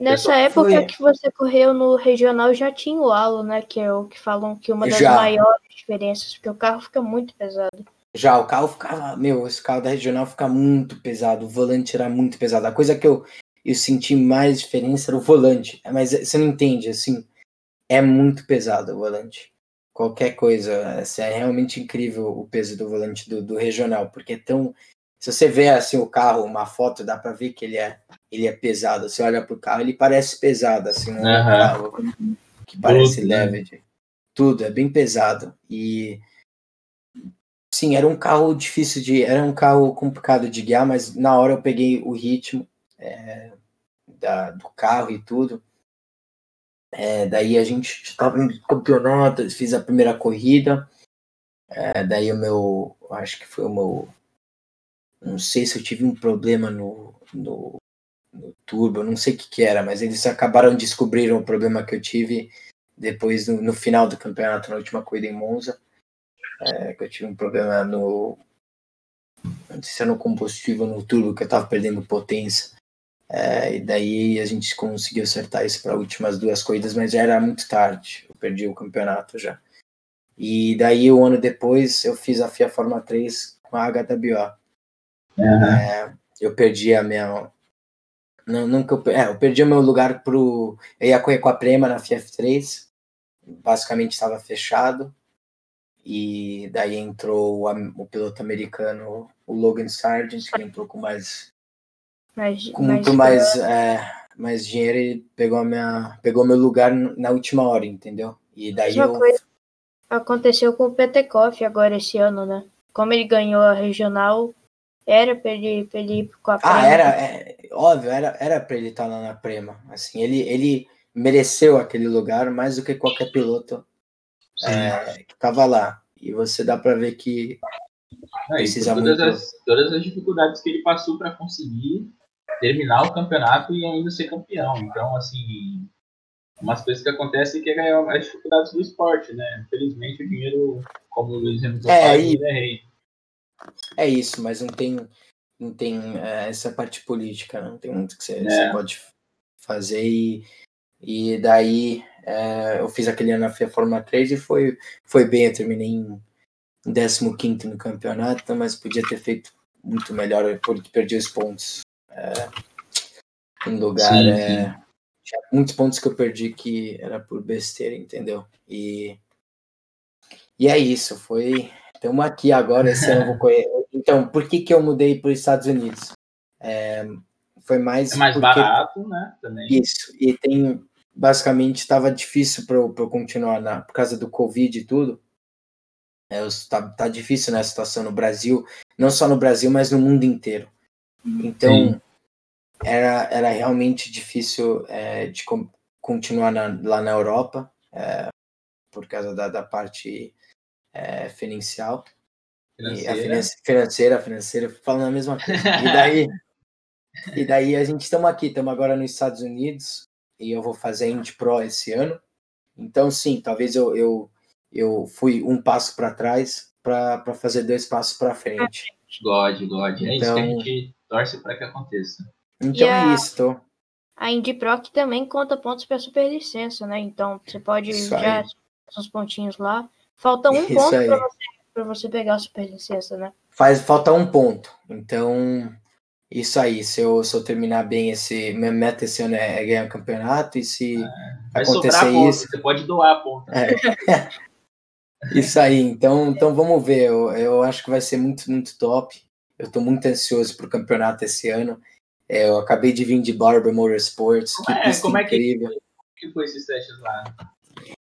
B: Nessa época foi... que você correu no regional já tinha o halo, né? Que é o que falam que uma das já. maiores diferenças, porque o carro fica muito pesado.
C: Já, o carro ficava, meu, esse carro da regional fica muito pesado, o volante era muito pesado. A coisa que eu, eu senti mais diferença era o volante, mas você não entende, assim, é muito pesado o volante qualquer coisa. Assim, é realmente incrível o peso do volante do, do, regional, porque é tão. Se você vê assim o carro, uma foto, dá para ver que ele é, ele é pesado. Você olha pro carro, ele parece pesado, assim, um uhum. carro que parece né? leve. Tudo, é bem pesado. E sim, era um carro difícil de. Era um carro complicado de guiar, mas na hora eu peguei o ritmo é, da, do carro e tudo. É, daí a gente estava em campeonato, fiz a primeira corrida. É, daí o meu, acho que foi o meu, não sei se eu tive um problema no, no, no turbo, não sei o que, que era, mas eles acabaram de descobrir o problema que eu tive depois no, no final do campeonato, na última corrida em Monza, é, que eu tive um problema no, não sei se era no combustível, no turbo, que eu estava perdendo potência. É, e daí a gente conseguiu acertar isso para últimas duas corridas, mas já era muito tarde. Eu perdi o campeonato já. E daí, um ano depois, eu fiz a FIA Fórmula 3 com a HWO. Uhum. É, eu perdi a minha. Não, nunca eu, é, eu perdi o meu lugar pro. Eu ia correr com a Prema na FIA F3. Basicamente estava fechado. E daí entrou o, o piloto americano, o Logan Sargent, que entrou com mais mais, com muito mais, é, mais dinheiro e pegou, minha, pegou meu lugar na última hora, entendeu? E daí eu... coisa
B: aconteceu com o Petekoff agora esse ano, né? Como ele ganhou a regional, era pra ele, pra ele ir com a
C: Prema. Ah, era, é, óbvio, era, era pra ele estar lá na Prema. Assim, ele, ele mereceu aquele lugar mais do que qualquer piloto é, que tava lá. E você dá para ver que
A: é, precisa todas, muito... as, todas as dificuldades que ele passou para conseguir terminar o campeonato e ainda ser campeão. Então, assim, umas coisas que acontecem que é as dificuldades do esporte, né? Infelizmente, o dinheiro, como o Luiz Hamilton
C: é, faz, é rei. É isso, mas não tem, não tem é, essa parte política, não tem muito que você, é. você pode fazer e, e daí é, eu fiz aquele ano na FIA Fórmula 3 e foi, foi bem, eu terminei em 15 no campeonato, mas podia ter feito muito melhor porque perdi os pontos é, em lugar.
A: Sim,
C: é,
A: sim.
C: tinha muitos pontos que eu perdi que era por besteira, entendeu? E, e é isso, foi. Estamos aqui agora, esse ano vou. Então, por que, que eu mudei para os Estados Unidos? É, foi mais.
A: É mais
C: porque-
A: barato, né? Também.
C: Isso, e tem. Basicamente, estava difícil para eu, eu continuar na, por causa do Covid e tudo. É, tá, tá difícil né, a situação no Brasil, não só no Brasil, mas no mundo inteiro. Então,
A: Sim.
C: Era, era realmente difícil é, de com- continuar na- lá na Europa, é, por causa da, da parte é, financial. E a
A: Financeira.
C: finan- financeira, financeira, falando a mesma coisa. E daí, e daí a gente estamos aqui, estamos agora nos Estados Unidos e eu vou fazer a Indy Pro esse ano. Então, sim, talvez eu, eu, eu fui um passo para trás para fazer dois passos para frente.
A: God, God. É isso que a
C: Então-
A: gente torce para que aconteça.
C: Então
B: a-
C: é isso, tô.
B: A Indy também conta pontos para superlicença, né? Então você pode
C: Isso
B: já
C: aí.
B: seus pontinhos lá. Falta um
C: Isso
B: ponto para você, pra você pegar a superlicença, né?
C: Faz, falta um ponto. Então, isso aí. Se eu, se eu terminar bem esse. Minha meta esse ano é ganhar o campeonato. E se
A: Vai
C: acontecer
A: sobrar ponto.
C: isso.
A: Você pode doar ponto.
C: É. Isso aí, então, então vamos ver. Eu, eu acho que vai ser muito, muito top. Eu tô muito ansioso pro campeonato esse ano. É, eu acabei de vir de Barber Motorsports, que
A: é-
C: pista
A: como é que-
C: incrível.
A: O que foi esses testes lá?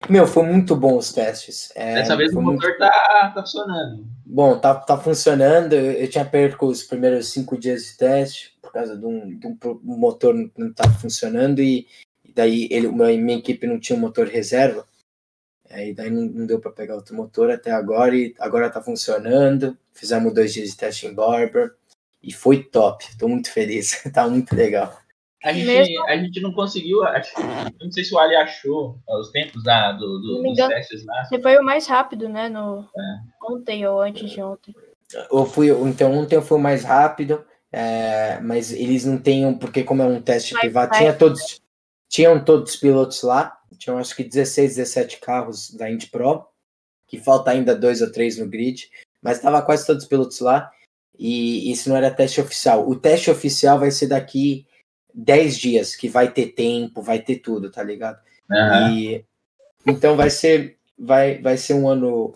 C: Meu, foi muito bom os testes. É,
A: Dessa vez o
C: muito
A: motor tá, tá funcionando.
C: bom, tá, tá funcionando. Eu, eu tinha perco os primeiros cinco dias de teste por causa de um, de um um motor não- não estava funcionando e, e daí ele, minha, minha equipe não tinha um motor reserva. Aí daí não, não deu para pegar outro motor até agora e agora tá funcionando. Fizemos dois dias de teste em Barber e foi top. Tô muito feliz, tá muito legal.
A: A gente,
B: Mesmo-
A: a gente não conseguiu. Acho, não sei se o Ali achou os tempos da, do, do- dos
B: engano.
A: testes lá.
B: Você foi o mais rápido, né? No
A: É.
B: ontem ou antes de ontem.
C: Eu fui, então ontem eu fui mais rápido, é, mas eles não um- porque como é um teste
B: Vai,
C: privado,
B: vai.
C: tinha todos, tinham todos os pilotos lá, tinham acho que 16, 17 carros da Indy Pro, que falta ainda dois ou três no grid, mas estava quase todos os pilotos lá, e isso não era teste oficial. O teste oficial vai ser daqui 10 dias, que vai ter tempo, vai ter tudo, tá ligado?
A: Aham.
C: E então vai ser vai, vai ser um ano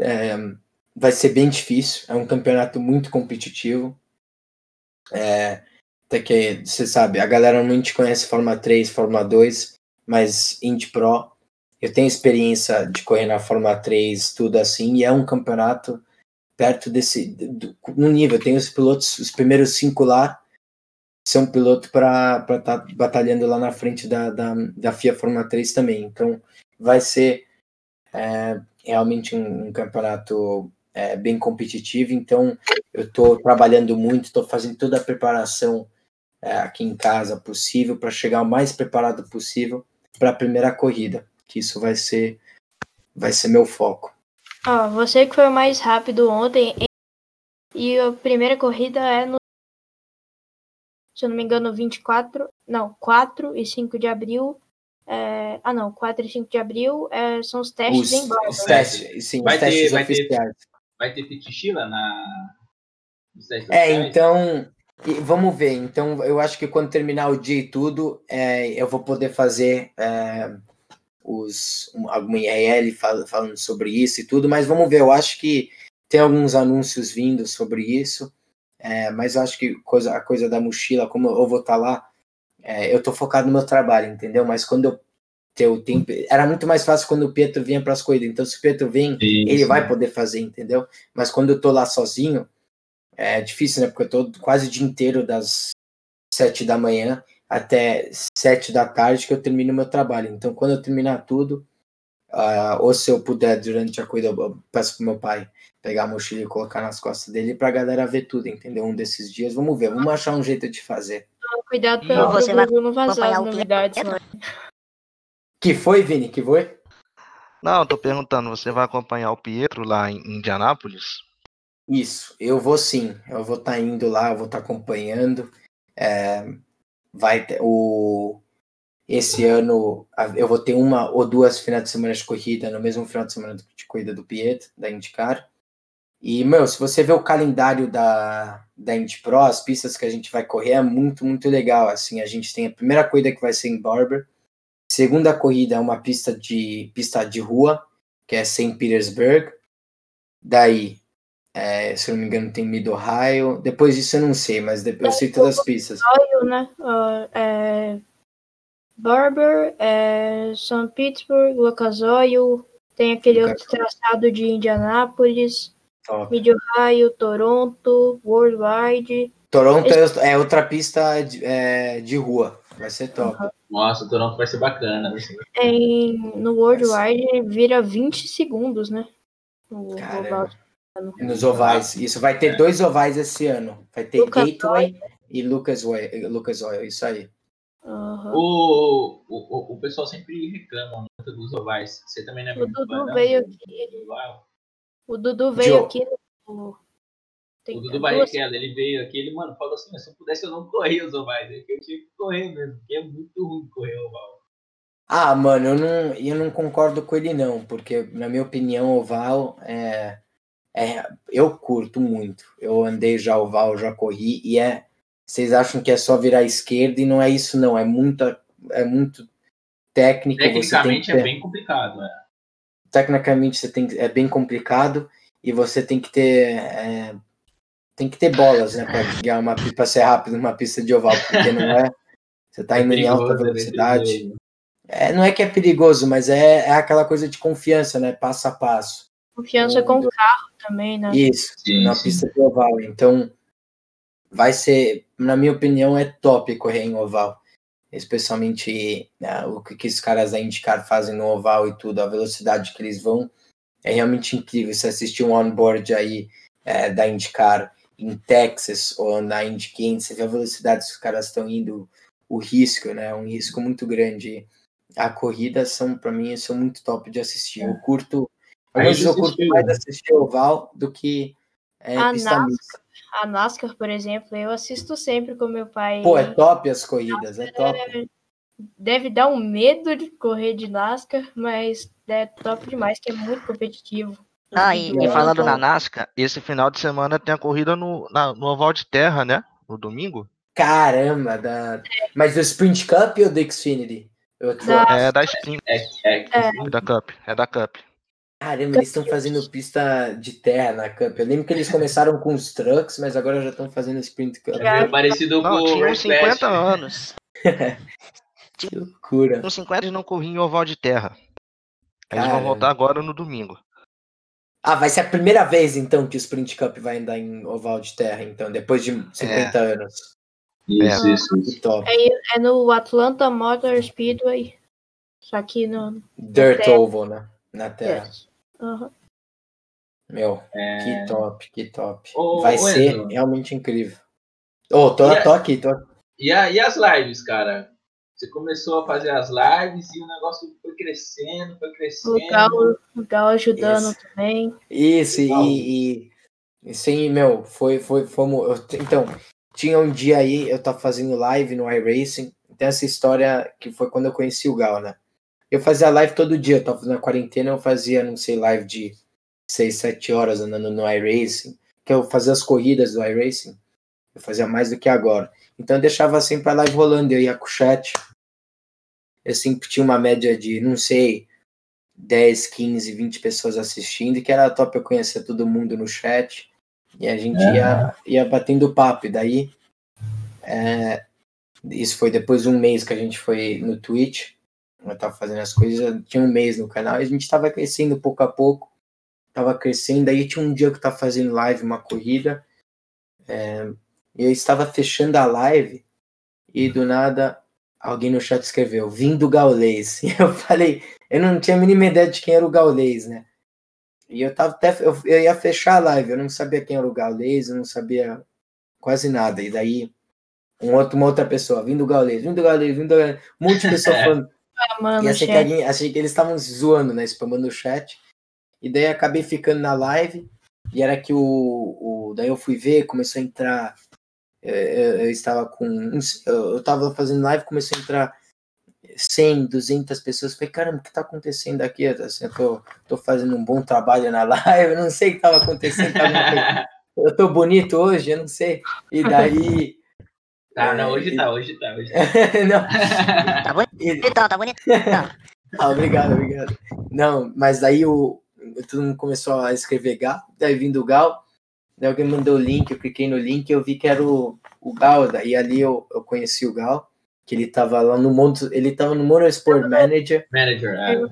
C: é, vai ser bem difícil. É um campeonato muito competitivo. É, até que você sabe, a galera normalmente conhece Fórmula 3, Fórmula 2, mas Indy Pro eu tenho experiência de correr na Fórmula 3, tudo assim, e é um campeonato perto desse do, no nível. Tem os pilotos, os primeiros cinco lá são piloto para estar tá batalhando lá na frente da, da, da FIA Fórmula 3 também. Então vai ser é, realmente um, um campeonato é, bem competitivo. Então eu estou trabalhando muito, estou fazendo toda a preparação é, aqui em casa possível para chegar o mais preparado possível para a primeira corrida. Que isso vai ser vai ser meu foco.
B: Ó, você que foi o mais rápido ontem e a primeira corrida é no se eu não me engano 24, não, 4 e 5 de abril. é, ah não, 4 e 5 de abril é, são os testes
C: Os,
B: em Barber.
C: os testes, sim,
A: Vai
C: os
A: ter-
C: testes
A: vai ter-
C: oficiais.
A: Vai ter Pitichila na.
C: É, então, vamos ver. Então, eu acho que quando terminar o dia e tudo, é, eu vou poder fazer é, os, um- alguma IRL fal- falando sobre isso e tudo, mas vamos ver. Eu acho que tem alguns anúncios vindo sobre isso, é, mas eu acho que coisa, a coisa da mochila, como eu vou estar lá, é, eu tô focado no meu trabalho, entendeu? Mas quando eu ter o tempo, era muito mais fácil quando o Pietro vinha para as corridas. Então, se o Pietro vem, ele
A: Isso.
C: vai poder fazer, entendeu? Mas quando eu tô lá sozinho, é difícil, né? Porque eu tô quase o dia inteiro das sete da manhã até sete da tarde que eu termino meu trabalho. Então, quando eu terminar tudo, ah, ou se eu puder durante a corrida, eu peço pro meu pai pegar a mochila e colocar nas costas dele pra galera ver tudo, entendeu? Um desses dias, vamos ver, vamos achar um jeito de fazer.
B: Cuidado pra o
E: você vai
B: não vazar as novidades. né?
C: Que foi, Vini? Que foi?
D: Não, eu tô perguntando, você vai acompanhar o Pietro lá em Indianápolis?
C: Isso, eu vou sim, eu vou estar indo lá, eu vou estar acompanhando. É, vai ter o esse ano eu vou ter uma ou duas finais de semana de corrida no mesmo final de semana de corrida do Pietro, da IndyCar. E, meu, se você ver o calendário da, da Indy Pro, as pistas que a gente vai correr é muito, muito legal. Assim, a gente tem a primeira corrida que vai ser em Barber, segunda corrida é uma pista de pista de rua, que é St. Petersburg. Daí, é, se eu não me engano, tem Mid Ohio. Depois disso eu não sei, mas depois eu sei todas as pistas.
B: Oil, né? Ah, é, Barber, é, São Pittsburgh, Lucas Oil, tem aquele
C: Lucas
B: outro traçado de Indianápolis,
C: Top.
B: Mid Ohio, Toronto, Worldwide.
C: Toronto é, é outra pista de, é, de rua. Vai ser top.
A: Nossa, o Toronto vai ser bacana. vai ser bacana.
B: Em, no Worldwide vira 20 segundos, né? O
C: Caramba. Nos ovais. Isso vai ter dois ovais esse ano. Vai ter
B: Lucas
C: Gateway e Lucas Oil, Lucas Oil. Isso aí.
B: Aham.
A: O, o, o, o pessoal sempre reclama muito dos ovais. Você também não é
B: O
A: muito
B: Dudu
A: fã,
B: veio
A: oval?
B: O Dudu veio
C: Joe.
B: aqui no. Tem
A: O Dudu
B: duas-
A: Barrichello, ele veio aqui, ele, mano, falou assim, se eu pudesse eu não corria os ovais, é que eu tinha que correr mesmo, porque é muito ruim correr oval.
C: Ah, mano, eu não, eu não concordo com ele, não, porque, na minha opinião, oval é, é. Eu curto muito. Eu andei já oval, já corri, e é. Vocês acham que é só virar à esquerda e não é isso, não. É muita. É muito técnico.
A: Tecnicamente é
C: ter-
A: bem complicado, né?
C: tecnicamente você tem é bem complicado e você tem que ter é, tem que ter bolas né para guiar uma para ser rápido numa pista de oval porque não é você tá indo em alta
A: perigoso, é
C: velocidade é, não é que é perigoso mas é, é aquela coisa de confiança né passo a passo
B: Confiança com o carro também, né?
C: isso
A: Sim,
C: na
A: sim.
C: pista de oval então vai ser na minha opinião é top correr em oval especialmente né, o que, que os caras da IndyCar fazem no oval e tudo, a velocidade que eles vão é realmente incrível. Você assistir um onboard aí é, da IndyCar em Texas ou na Indy 500, você vê a velocidade que os caras estão indo, o risco, né? Um risco muito grande. A corrida são, para mim, são muito top de assistir. Eu curto, vezes eu curto mais assistir oval do que é,
B: A
C: pista
B: NASCAR.
C: mista.
B: A NASCAR, por exemplo, eu assisto sempre com meu pai.
C: Pô, é top as corridas, é top.
B: Deve dar um medo de correr de NASCAR, mas é top demais, que é muito competitivo.
E: Ah, e, e falando na
D: Na NASCAR, esse final de semana tem a corrida no, na- no Oval de Terra, né? No domingo.
C: Caramba, da... mas do Sprint Cup ou do Xfinity? Eu tô-
B: Da-
D: É da Sprint,
A: É, é,
D: é da Cup. É da Cup.
C: Caramba, eles estão fazendo pista de terra na Cup. Eu lembro que eles começaram com os trucks, mas agora já estão fazendo Sprint Cup.
A: é meio parecido
E: Não,
A: com o
E: tinha
A: Red
E: uns 50
A: Flash.
E: anos.
C: Que loucura.
E: Uns 50
D: Eles não corriam em Oval de Terra. Eles vão
C: Caramba.
D: voltar agora no domingo.
C: Ah, vai ser a primeira vez então que o Sprint Cup vai andar em oval de terra, então, depois de 50 anos.
A: Isso,
D: É.
A: isso, isso.
C: Top.
B: É no Atlanta Motor Speedway. Só que no.
C: Dirt. Oval, né? Na terra.
B: Yes. Aham.
C: Meu,
A: É,
C: que top, que top.
A: Ô,
C: vai
A: ô,
C: ser
A: Enzo.
C: realmente incrível. Ô, tô,
A: E a-
C: tô aqui, tô
A: E, a- e as lives, cara? Você começou a fazer as lives e o negócio foi crescendo, foi
B: O
A: crescendo.
B: Gal, o Gal ajudando
C: Isso.
B: também.
C: Isso,
A: Legal.
C: e, e, e sim, meu, foi, foi, fomos, eu- então, tinha um dia aí, eu tava fazendo live no iRacing, tem essa história que foi quando eu conheci o Gal, né? Eu fazia live todo dia, eu tava na quarentena, eu fazia, não sei, live de 6, 7 horas andando no iRacing, que eu fazia as corridas do iRacing, eu fazia mais do que agora. Então eu deixava sempre a live rolando, eu ia com o chat, eu sempre tinha uma média de, não sei, 10, 15, 20 pessoas assistindo, e que era top eu conhecer todo mundo no chat. E a gente ia, ia batendo papo. E daí, é, isso foi depois de um mês que a gente foi no Twitch. Eu tava fazendo as coisas, tinha um mês no canal, e a gente tava crescendo pouco a pouco. Tava crescendo, aí tinha um dia que eu tava fazendo live, uma corrida. é, e eu estava fechando a live, e do nada alguém no chat escreveu, vindo Gaulês. E eu falei, eu não tinha a mínima ideia de quem era o Gaulês, né? E eu tava até, eu, eu ia fechar a live, eu não sabia quem era o Gaulês, eu não sabia quase nada. E daí, um outro, uma outra pessoa, vindo Gaulês, vindo Gaulês, vindo Gaulês, um monte de pessoa falando.
B: Ah, mano,
C: E achei que, alguém, achei que eles estavam zoando, né? Spamando o chat. E daí acabei ficando na live. E era que o, o. Daí eu fui ver, começou a entrar eu, eu estava com. Eu estava fazendo live, começou a entrar 100, 200 pessoas. Falei, caramba, o que está acontecendo aqui? Assim, eu tô, tô fazendo um bom trabalho na live, eu não sei o que estava acontecendo. Tava... eu tô bonito hoje, eu não sei. E daí.
A: Tá, não, hoje tá, hoje tá. Hoje
C: tá. não.
E: Tá bonito, tá bonito.
C: ah, obrigado, obrigado. Não, mas daí o, todo mundo começou a escrever Gal, daí vindo o Gal, daí alguém mandou o link, eu cliquei no link e eu vi que era o, o Gal, daí ali eu, eu conheci o Gal, que ele tava lá no mundo, ele tava no Motorsport Manager.
A: Manager, é.
B: Ele,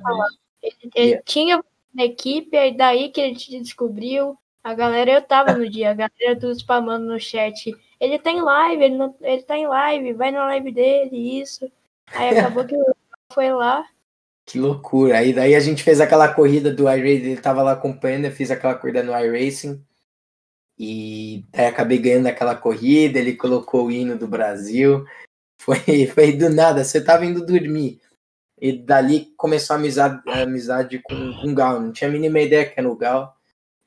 B: ele yeah. tinha na equipe, aí daí que a gente descobriu, a galera, eu tava no dia, a galera tudo spamando no chat, ele tá em live, ele, não, ele tá em live, vai na live dele, isso. Aí acabou que foi lá,
C: que loucura. Aí daí a gente fez aquela corrida do iRacing, ele tava lá acompanhando, eu fiz aquela corrida no iRacing. E daí acabei ganhando aquela corrida, ele colocou o hino do Brasil. Foi, foi do nada, você tava indo dormir. E dali começou a amizade, a amizade com, com o Gal. Não tinha a mínima ideia que era o Gal.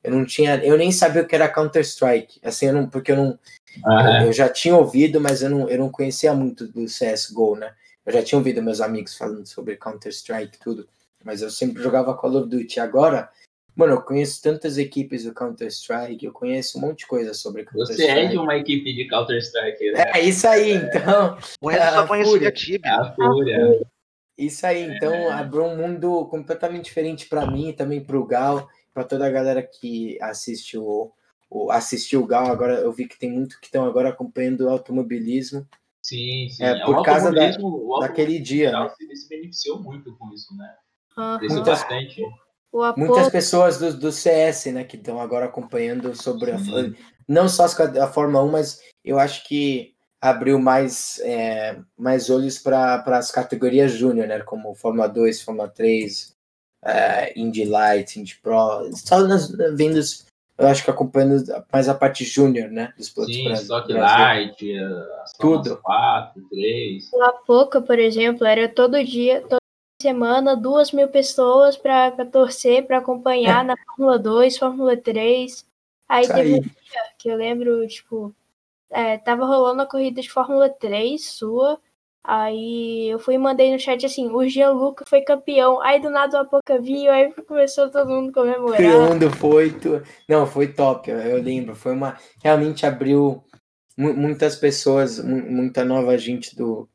C: Eu não tinha, eu nem sabia o que era Counter-Strike. Assim, eu não, porque eu não. Eu, eu, já tinha ouvido, mas eu não, eu não conhecia muito do CSGO, né? Eu já tinha ouvido meus amigos falando sobre Counter-Strike tudo, mas eu sempre jogava Call of Duty. Agora, mano, eu conheço tantas equipes do Counter-Strike, eu conheço um monte de coisa sobre
A: Counter-Strike. Você é de uma equipe de Counter-Strike, né?
C: É, isso aí, então.
D: Conheço, só conheço a Tibia.
A: A Fúria.
C: Isso aí, então é. abriu um mundo completamente diferente para mim e também para o Gal, para toda a galera que assiste o, o, assistiu o Gal. Agora eu vi que tem muito que estão agora acompanhando o automobilismo.
A: Sim, sim.
C: É, por causa da, daquele dia. Né?
A: Se, se beneficiou muito com isso, né?
B: Uhum.
C: Muitas,
A: bastante.
C: muitas pessoas do, do CS, né, que estão agora acompanhando sobre a, não só a Fórmula 1, mas eu acho que abriu mais, é, mais olhos para as categorias júnior, né, como Fórmula 2, Fórmula 3, é, Indy Light, Indy Pro, só nas, vendo eu acho que acompanhando mais a parte júnior, né?
A: Dos pilotos Sim, Stock Light,
C: tudo.
A: 4, 3.
B: La Poca, por exemplo, era todo dia, toda semana, duas mil pessoas para torcer, para acompanhar na Fórmula 2, Fórmula 3. Aí Isso teve aí. um dia que eu lembro, tipo, é, tava rolando a corrida de Fórmula 3 sua, Aí eu fui e mandei no chat assim, o Gianluca foi campeão. Aí do nada o Apoca viu, aí começou todo mundo.
C: Todo mundo foi. Tu... Não, foi top, eu lembro. Foi uma. Realmente abriu muitas pessoas, muita nova gente do,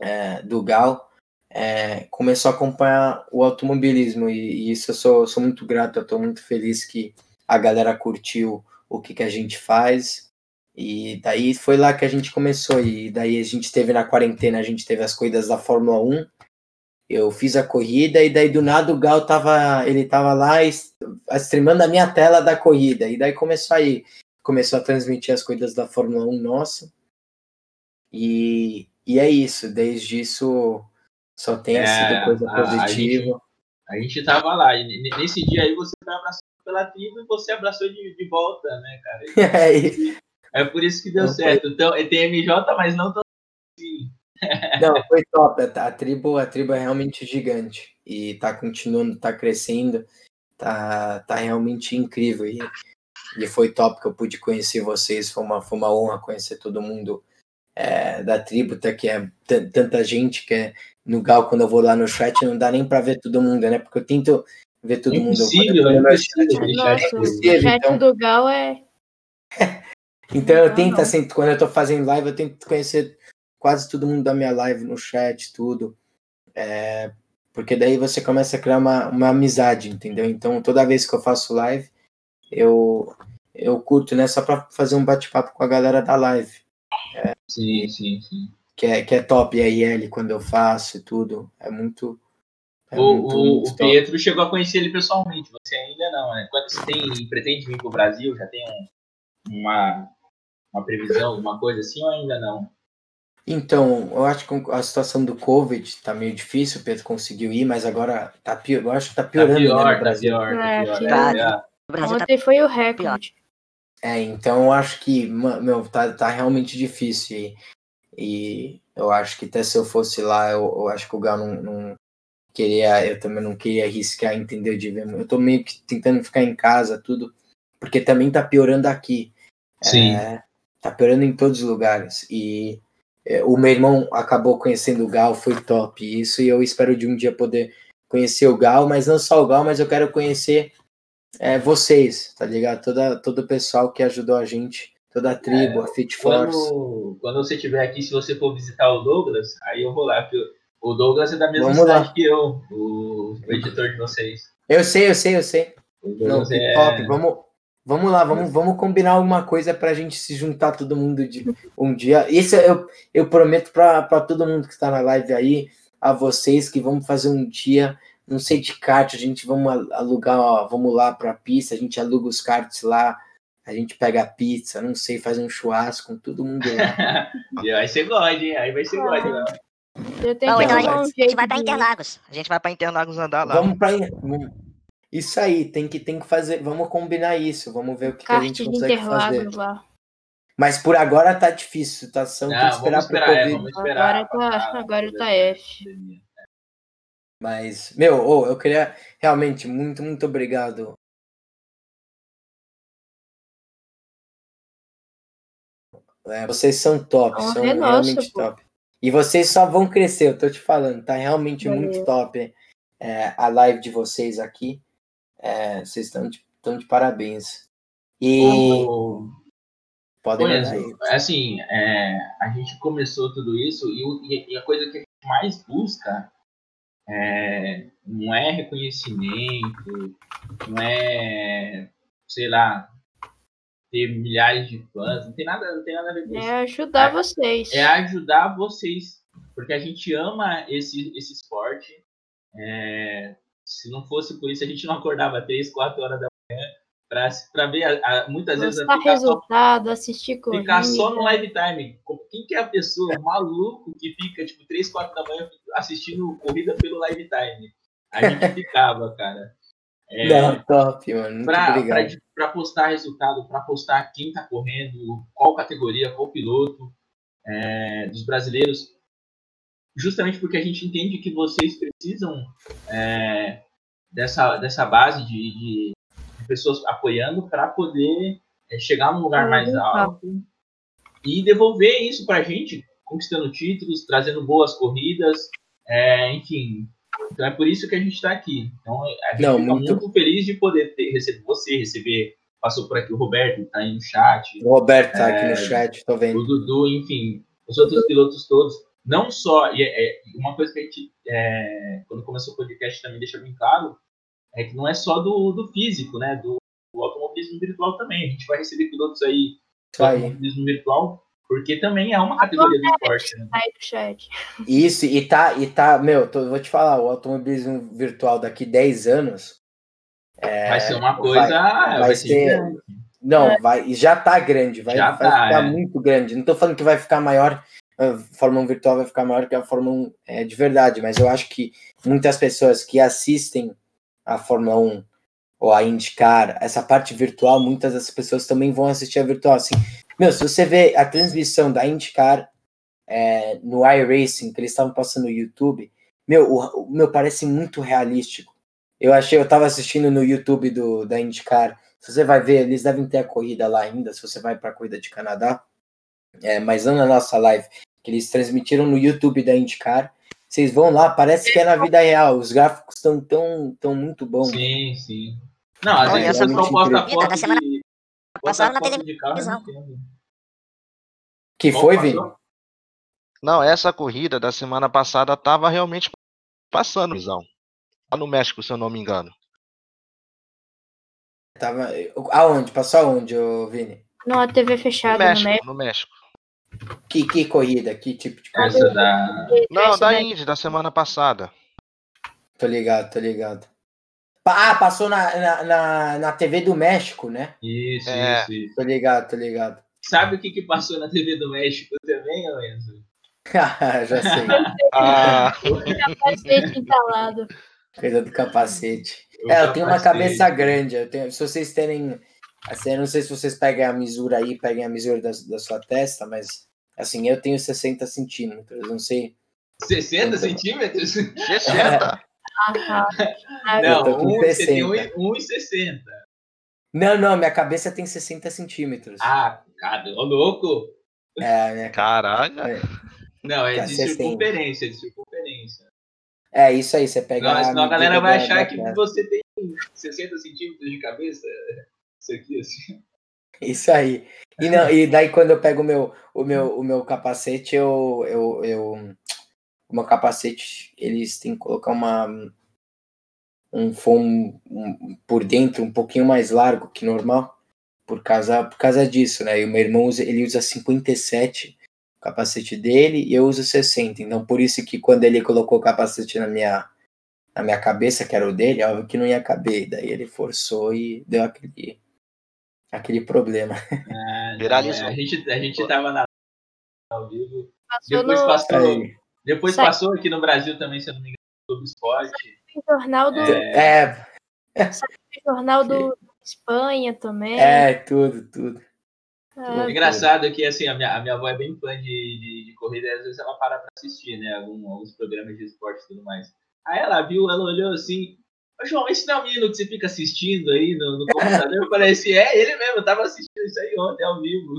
C: é, do Gal. É, começou a acompanhar o automobilismo e, e, isso eu sou, sou muito grato, eu tô muito feliz que a galera curtiu o que, que a gente faz e daí foi lá que a gente começou. E daí a gente teve na quarentena, a gente teve as corridas da Fórmula 1. Eu fiz a corrida e daí do nada o Gal tava, ele tava lá streamando a minha tela da corrida. E daí começou aí, começou a transmitir as corridas da Fórmula 1 nossa. E, e é isso, desde isso só tem é, sido coisa positiva.
A: A gente, a gente tava lá, e nesse dia aí você foi abraçado pela tribo e você abraçou de, de volta, né, cara?
C: E,
A: É por isso que deu não certo. Foi... Então, tem MJ, mas não tão assim.
C: Não, foi top. A tribo, a tribo é realmente gigante. E tá continuando, tá crescendo. Tá, tá realmente incrível. E, e foi top que eu pude conhecer vocês. Foi uma, foi uma honra conhecer todo mundo é, da tribo, tá, que é tanta gente que é no Gal, quando eu vou lá no chat, não dá nem para ver todo mundo, né? Porque eu tento ver todo
A: impossível,
C: mundo.
A: É impossível,
B: Nossa, é impossível, o chat então... do Gal é
C: então eu tento, assim, quando eu tô fazendo live, eu tento conhecer quase todo mundo da minha live no chat, tudo. É, porque daí você começa a criar uma, uma amizade, entendeu? Então toda vez que eu faço live, eu, eu curto, né? Só pra fazer um bate-papo com a galera da live.
A: É, sim, sim, sim.
C: Que é, que é top, e a IL quando eu faço e tudo. É muito.
A: É o, muito, o, muito o Pietro chegou a conhecer ele pessoalmente, você ainda não, né? Quando você tem, pretende vir pro Brasil, já tem um, uma, uma previsão, alguma coisa assim, ou ainda não?
C: Então, eu acho que a situação do Covid tá meio difícil, o Pedro conseguiu ir, mas agora tá pior, eu acho que tá piorando tá
A: pior,
C: né,
A: no Brasil. Tá pior, tá
B: é,
A: pior,
B: tá,
A: é,
B: Ontem foi o recorde.
C: É, então eu acho que, meu, tá, tá realmente difícil e, e eu acho que até se eu fosse lá, eu, eu acho que o Gal não, não, queria, eu também não queria arriscar, entendeu? De ver, eu tô meio que tentando ficar em casa, tudo, porque também tá piorando aqui.
A: Sim.
C: É, Tá piorando em todos os lugares. E é, o meu irmão acabou conhecendo o Gal, foi top isso, e eu espero de um dia poder conhecer o Gal, mas não só o Gal, mas eu quero conhecer é, vocês, tá ligado? Toda, todo o pessoal que ajudou a gente, toda a tribo,
A: É,
C: a Fit Force.
A: Quando, você estiver aqui, se você for visitar o Douglas, aí eu vou lá. Porque o Douglas é da mesma
C: Vamos lá.
A: cidade que eu, o, o editor de vocês.
C: Eu sei, eu sei, eu sei. Não,
A: é.
C: top. Vamos, vamos lá, vamos, vamos combinar alguma coisa pra gente se juntar todo mundo de um dia. Isso eu, eu prometo pra, pra todo mundo que está na live aí, a vocês, que vamos fazer um dia, não sei de kart, a gente vamos al- alugar, ó, vamos lá pra pista, a gente aluga os karts lá, a gente pega a pizza, não sei, faz um churrasco com todo mundo lá.
A: E aí você gosta, hein? Aí vai ser God, né?
B: Eu tenho
E: Não,
B: que
E: então a
B: um
E: gente, a vai pra
B: de-
E: Interlagos.
D: A gente vai pra Interlagos andar lá.
C: vamos pra. Isso aí, tem que, tem que fazer, vamos combinar isso, vamos ver o que, que a gente consegue fazer.
B: Lá.
C: Mas por agora tá difícil, tá? São, tem que
A: Não,
C: esperar pro
A: esperar, é,
C: Covid.
A: vamos esperar.
B: Agora tá,
A: passar
B: agora tá F.
A: pandemia.
C: Mas, meu, ô, eu queria realmente muito, muito obrigado. É, vocês são top,
B: Honra
C: são
B: é nossa,
C: realmente
B: pô.
C: top. E vocês só vão crescer, eu tô te falando, tá realmente
B: Valeu.
C: muito top é, a live de vocês aqui. É, vocês estão de, estão de parabéns. E
A: O-
C: podem aí.
A: Enzo, assim, é, a gente começou tudo isso e, e- e a coisa que a gente mais busca é, não é reconhecimento, não é, sei lá, ter milhares de fãs, não tem nada, não tem nada a ver com isso.
B: É ajudar
A: É-
B: vocês.
A: É ajudar vocês, porque a gente ama esse, esse esporte. É, se não fosse por isso, a gente não acordava 3, 4 horas da manhã para ver, a- a- muitas vezes,
B: Postar
A: ficar só
B: resultado, assistir corrida.
A: Ficar só no live time. Quem que é a pessoa maluco que fica, tipo, 3, 4 da manhã assistindo corrida pelo live time? A gente ficava, cara. É,
C: Não, top, mano.
A: Pra postar resultado, pra postar quem tá correndo, qual categoria, qual piloto é, dos brasileiros. Justamente porque a gente entende que vocês precisam é, dessa, dessa base de, de- de pessoas apoiando para poder é, chegar num lugar mais alto e devolver isso pra gente, conquistando títulos, trazendo boas corridas, é, enfim. Então é por isso que a gente está aqui. Então a gente
C: Não,
A: fica
C: muito-
A: muito... feliz de poder ter, receber você, receber. Passou por aqui o Roberto, tá aí no chat,
C: O Roberto tá aqui
A: É,
C: no chat, tô
A: o
C: vendo.
A: Dudu, enfim, os outros pilotos todos. Não só, e é, é, uma coisa que a gente, é, quando começou o podcast, também deixa bem claro, é que não é só do, do físico, né? Do, do automobilismo virtual também. A gente vai receber pilotos aí do
C: aí.
A: automobilismo virtual, porque também é uma categoria do esporte, né?
B: No chat.
C: Isso, e tá, e tá, meu, tô- vou te falar, o automobilismo virtual daqui 10 anos. é,
A: vai ser uma coisa.
C: vai
A: Vai,
C: ser-
A: ser.
C: Não, vai, e já tá grande, vai,
A: Já
C: vai
A: tá,
C: ficar
A: é.
C: muito grande. Não tô falando que vai ficar maior, a Fórmula 1 virtual vai ficar maior que a Fórmula 1 é, de verdade, mas eu acho que muitas pessoas que assistem a Fórmula 1 ou a IndyCar, essa parte virtual, muitas dessas pessoas também vão assistir a virtual. Assim, meu, se você vê a transmissão da IndyCar é, no iRacing, que eles estavam passando no YouTube, meu, o, o meu parece muito realístico. Eu achei, eu tava assistindo no YouTube do, da IndyCar. Se você vai ver, eles devem ter a corrida lá ainda, se você vai para a corrida de Canadá. É, mas não na nossa live, que eles transmitiram no YouTube da IndyCar. Vocês vão lá, parece que é na vida real. Os gráficos estão tão, tão muito bons.
A: Sim, sim. Não, às vezes
E: essa
A: o pessoal posta
C: corrida
A: foto
E: da semana
A: de.
E: passada
A: Posta
E: na televisão.
C: Que foi? Vini?
D: Não, essa corrida da semana passada tava realmente passando, visão. Lá no México, se eu não me engano.
C: Tava... Aonde? Passou aonde, Vini?
B: Não, a TV
D: No
B: fechada no
D: México,
B: México.
D: no México.
C: Que, que corrida? Que tipo de corrida?
A: Essa da.
D: Não, da Indy, da semana passada.
C: Tô ligado, tô ligado. Ah, passou na, na, na, na TV do México, né?
A: Isso,
D: É.
A: isso, isso.
C: Tô ligado, tô ligado.
A: Sabe o que, que passou na TV do México também, Enzo?
C: Já sei.
D: Ah,
B: Capacete entalado.
C: Coisa do capacete.
A: O
C: É, eu tenho uma
A: capacete.
C: cabeça grande. Eu tenho, se vocês terem. Assim, eu não sei se vocês pegam a misura aí, peguem a misura da, da sua testa, mas assim, eu tenho 60 centímetros. Não sei.
A: 60 centímetros?
D: 60.
B: Ah, tá. Ah,
C: tô
A: Não,
C: com
A: um, você tem
C: 60.
A: 1,60.
C: Não, não, minha cabeça tem 60 centímetros.
A: Ah, Cara, ô louco!
C: É, né?
D: Caralho.
C: É.
A: Não, é
C: Tá,
A: de
C: você tem-
A: circunferência, de circunferência.
C: É isso aí, você pega.
A: Não, senão a galera vai
C: da-
A: achar
C: da
A: que você tem 60 centímetros de cabeça. Isso aqui, assim.
C: Isso aí. E, não, e daí quando eu pego o meu, o meu, o meu capacete, eu, eu, eu. O meu capacete, eles têm que colocar uma. Um foam um- por dentro um pouquinho mais largo que normal. Por causa, por causa disso, né? E o meu irmão usa, ele usa 57 o capacete dele e eu uso 60. Então por isso que quando ele colocou o capacete na minha, na minha cabeça, que era o dele, óbvio que não ia caber. Daí ele forçou e deu aquele, aquele problema.
A: Ah, não,
D: Viralizou.
A: é, A gente, a gente tava na ao vivo.
B: Passou
A: Depois
B: no,
A: passou,
C: Aí.
A: depois
B: Sai.
A: passou aqui no Brasil também, se eu não me engano, sobre esporte.
B: jornal do,
A: É,
C: É,
B: jornal do Espanha também.
C: é, tudo, tudo.
B: Ah,
A: É engraçado que assim, a minha, a minha avó é bem fã de, de, de corrida e às vezes ela para pra assistir, né? Algum, alguns programas de esporte e tudo mais. Aí ela viu, ela olhou assim, João, esse não é o menino que você fica assistindo aí no, no computador? Eu falei assim, é ele mesmo, eu tava assistindo isso aí ontem ao vivo.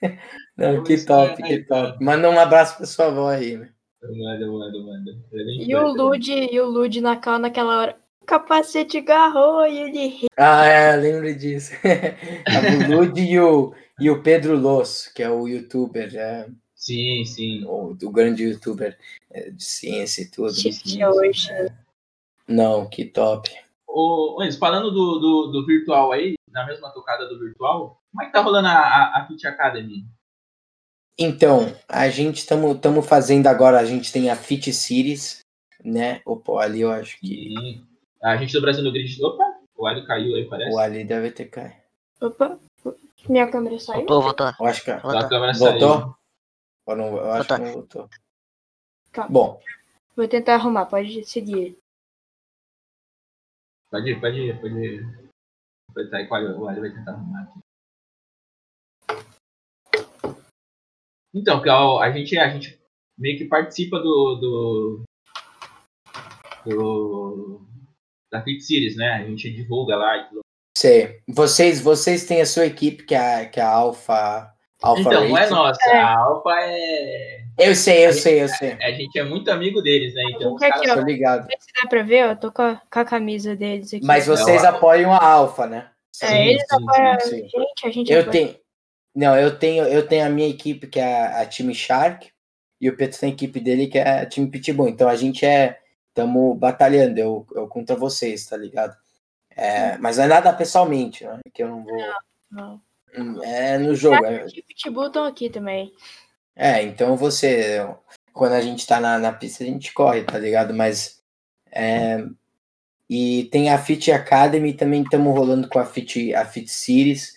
C: Não, que top,
A: é-
C: que top. Manda um abraço pra sua avó aí, né?
A: Manda, manda, manda. É
B: E o. Lud, e o Lud na cal naquela hora. O capacete agarrou e ele riu.
C: Ah, é, lembro disso. a Bulud e o, e o Pedro Loss, que é o youtuber, é,
A: Sim, sim.
C: o, o grande youtuber é, de ciência e tudo.
B: Chique hoje.
C: Não, que top.
A: Ô, Enzo, falando do, do, do virtual aí, na mesma tocada do virtual, como é que tá rolando a, a, a Fit Academy?
C: Então, a gente estamos fazendo agora, a gente tem a Fit Series, né? Opa, ali eu acho que
A: E a gente do Brasil no Grid. Opa, o alho caiu aí, parece.
C: o ali deve ter caído.
B: Opa, minha câmera saiu.
E: Voltou, voltou.
C: Eu acho que
A: A
E: Voltou.
A: câmera saiu.
C: voltou. Ou não, eu acho que
E: Voltou.
C: não voltou.
B: Calma.
C: Bom,
B: Vou tentar arrumar, pode seguir.
A: Pode ir, pode ir, pode ir. Pode estar aí, o alho vai tentar arrumar aqui. Então, a, gente, a gente meio que participa do. do, do da Fit Series, né? A gente divulga lá e tudo.
C: Vocês, vocês têm a sua equipe, que é, a- que é a Alpha, Alpha
A: Então, não é nossa.
B: É.
A: A Alpha é.
C: Eu sei, eu sei, eu sei.
A: A gente é muito amigo deles, né? Então,
B: aqui,
A: caras
C: Tô ligado.
B: Não sei se dá pra ver, ó, eu tô com a, com a camisa deles aqui.
C: Mas vocês
A: É,
C: apoiam a Alpha, né?
B: É,
A: Sim,
B: eles
A: sim,
B: apoiam a
C: sim, sim.
B: gente, a gente
C: Eu
B: apoia.
C: tenho. Não, eu tenho, eu tenho a minha equipe, que é a, a time Shark, e o Pedro tem a equipe dele, que é a time Pitbull. Então a gente é. Estamos batalhando, eu, eu contra vocês, tá ligado? É, mas não é nada pessoalmente, né? Que eu não vou.
B: Não.
C: É no jogo. É,
B: de Pitbull estão aqui também.
C: é, então você. Quando a gente tá na, na pista, a gente corre, tá ligado? Mas. é, e tem a Fit Academy, também estamos rolando com a Fit, a Fit Series.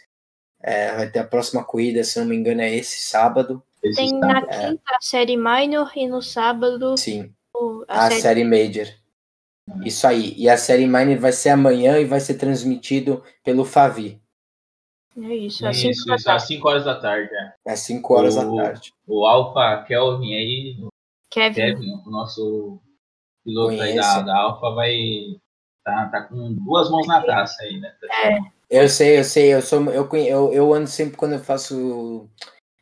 C: É, vai ter a próxima corrida, se não me engano, é esse sábado.
A: Esse
B: Tem
A: está-
B: na
C: é.
B: quinta a série Minor e no sábado
C: Sim,
B: o- a,
C: a
B: série.
C: série Major. Isso aí. E a série Minor vai ser amanhã e vai ser transmitido pelo Favi.
B: É isso, assim
A: Isso, isso, às 5 horas da tarde. É.
C: Às 5 horas
A: O-
C: da tarde.
A: O Alpha Kelvin aí, o
B: Kevin.
A: Kevin, o nosso piloto aí da, da Alpha, vai. Tá, tá com duas mãos na taça aí, né?
C: Eu sei, eu sei, eu sou, eu, eu, eu ando sempre quando eu faço